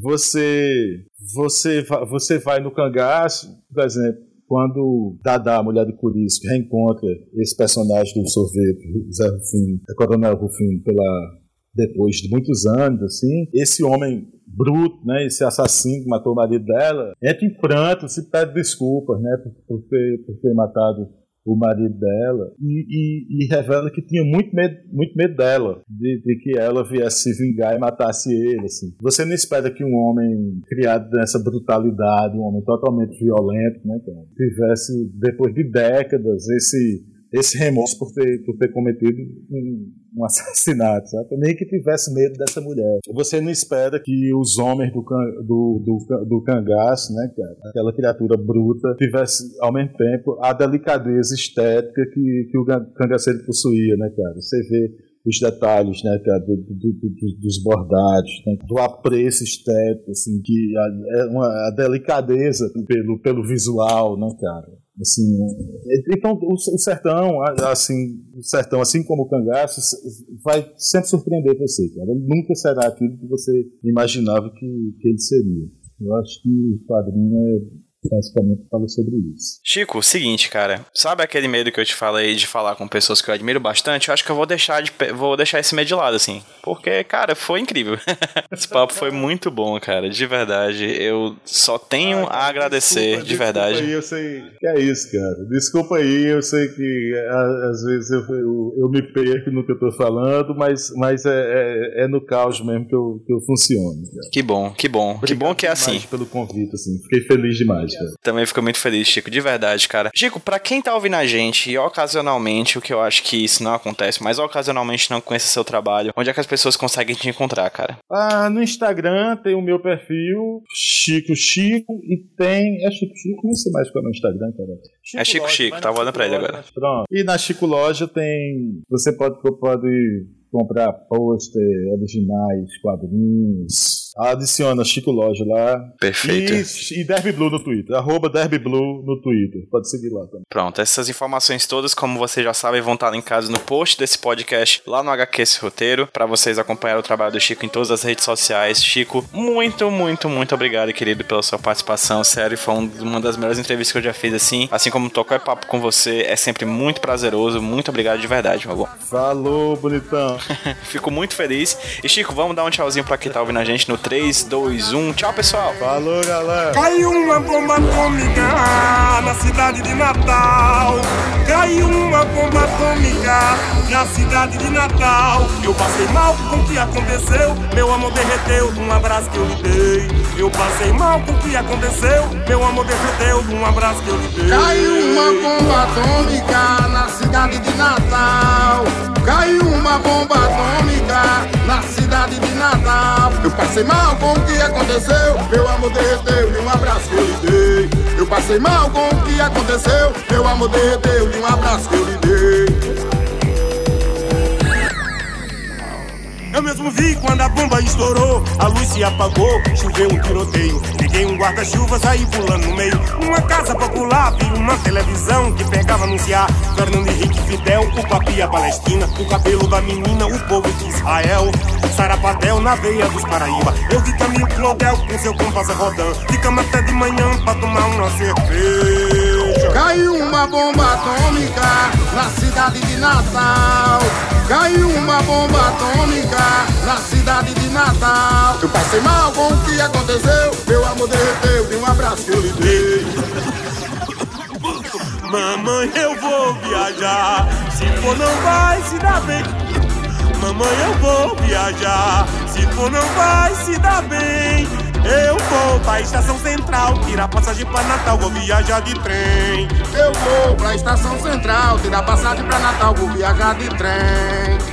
Você, você, você vai no cangaço, por exemplo, quando Dada, a mulher de Curisco, reencontra esse personagem do sorvete, Zé Rufino, Coronel Rufino, pela, depois de muitos anos, assim, esse homem bruto, né, esse assassino que matou o marido dela, entra em pranto, se pede desculpas, né, por, por, ter, por ter matado o marido dela e, e, e, revela que tinha muito medo, muito medo dela, de, de, que ela viesse se vingar e matasse ele. Assim. Você não espera que um homem criado nessa brutalidade, um homem totalmente violento, né, tivesse, depois de décadas, esse esse remorso por ter, por ter cometido um, um assassinato, sabe? Nem que tivesse medo dessa mulher. Você não espera que os homens do, do, do, do cangaço, né, cara, aquela criatura bruta, tivesse ao mesmo tempo a delicadeza estética que, que o cangaceiro possuía, né, cara? Você vê os detalhes, né, cara, do, do, do, dos bordados, né, do apreço estético, assim, que é uma, a delicadeza pelo, pelo visual, né, cara. Assim, então o, sertão, assim, o sertão, assim como o cangaço, vai sempre surpreender você, cara. Ele nunca será aquilo que você imaginava que, que ele seria. Eu acho que o quadrinho é basicamente sobre isso. Chico, o seguinte, cara, sabe aquele medo que eu te falei de falar com pessoas que eu admiro bastante? Eu acho que eu vou deixar de vou deixar esse medo de lado assim, porque cara, foi incrível. esse papo foi muito bom, cara, de verdade. Eu só tenho a agradecer, desculpa, de verdade. Desculpa aí, eu sei que é isso, cara. Desculpa aí, eu sei que às vezes eu, eu, eu me perco no que eu tô falando, mas, mas é, é, é no caos mesmo que eu, que eu funciono. Cara. Que bom, que bom. Obrigado que bom que é assim. pelo convite, assim. Fiquei feliz demais. Também fico muito feliz, Chico, de verdade, cara. Chico, pra quem tá ouvindo a gente e ocasionalmente, o que eu acho que isso não acontece, mas ocasionalmente não conhece seu trabalho, onde é que as pessoas conseguem te encontrar, cara? Ah, no Instagram tem o meu perfil, Chico Chico, e tem. É Chico Chico? Não sei mais qual é o meu Instagram, cara. Chico é Chico Loja, Chico, tá olhando pra ele agora. Pronto. E na Chico Loja tem. Você pode, pode comprar pôster, originais, quadrinhos Adiciona Chico Loja lá. Perfeito. E, e Derby Blue no Twitter. Arroba Derby Blue no Twitter. Pode seguir lá também. Pronto, essas informações todas, como vocês já sabem, vão estar linkadas no post desse podcast lá no HQ Esse Roteiro, para vocês acompanhar o trabalho do Chico em todas as redes sociais. Chico, muito, muito, muito obrigado, querido, pela sua participação. Sério, foi uma das melhores entrevistas que eu já fiz assim. Assim como tocar papo com você, é sempre muito prazeroso. Muito obrigado de verdade, meu bom. Falou, bonitão. Fico muito feliz. E Chico, vamos dar um tchauzinho pra quem tá ouvindo a gente no 3, 2, 1. Tchau, pessoal. Falou, galera. Caiu uma bomba atômica na cidade de Natal. Caiu uma bomba atômica na cidade de Natal. Eu passei mal com o que aconteceu. Meu amor derreteu de um abraço que eu lhe dei. Eu passei mal com o que aconteceu. Meu amor derreteu de um abraço que eu lhe dei. Caiu uma bomba atômica na cidade de Natal. Caiu uma bomba atômica na cidade de Natal. Eu passei mal com o que aconteceu, meu amor derreteu e um abraço que eu lhe dei. Eu passei mal com o que aconteceu, meu amor derreteu e um abraço que eu lhe dei. Eu mesmo vi quando a bomba estourou, a luz se apagou, choveu um tiroteio. Peguei um guarda-chuva, saí pulando no meio. Uma casa popular, vi uma televisão que pegava anunciar Fernando Henrique Fidel, o papi a Palestina, o cabelo da menina, o povo de Israel. Sarapatel na veia dos Paraíba. Eu vi Camilo Claudel com seu compassa rodando. Ficamos até de manhã pra tomar uma cerveja. Caiu uma bomba atômica na cidade de Natal. Caiu uma bomba atômica na cidade de Natal. Eu passei mal com o que aconteceu. Meu amor derreteu de um abraço que eu lhe dei. Mamãe, eu vou viajar. Se for, não vai se dar bem. Mamãe, eu vou viajar. Se for, não vai se dar bem. Eu vou pra estação central, tirar passagem pra Natal, vou viajar de trem. Eu vou pra estação central, tirar passagem pra Natal, vou viajar de trem.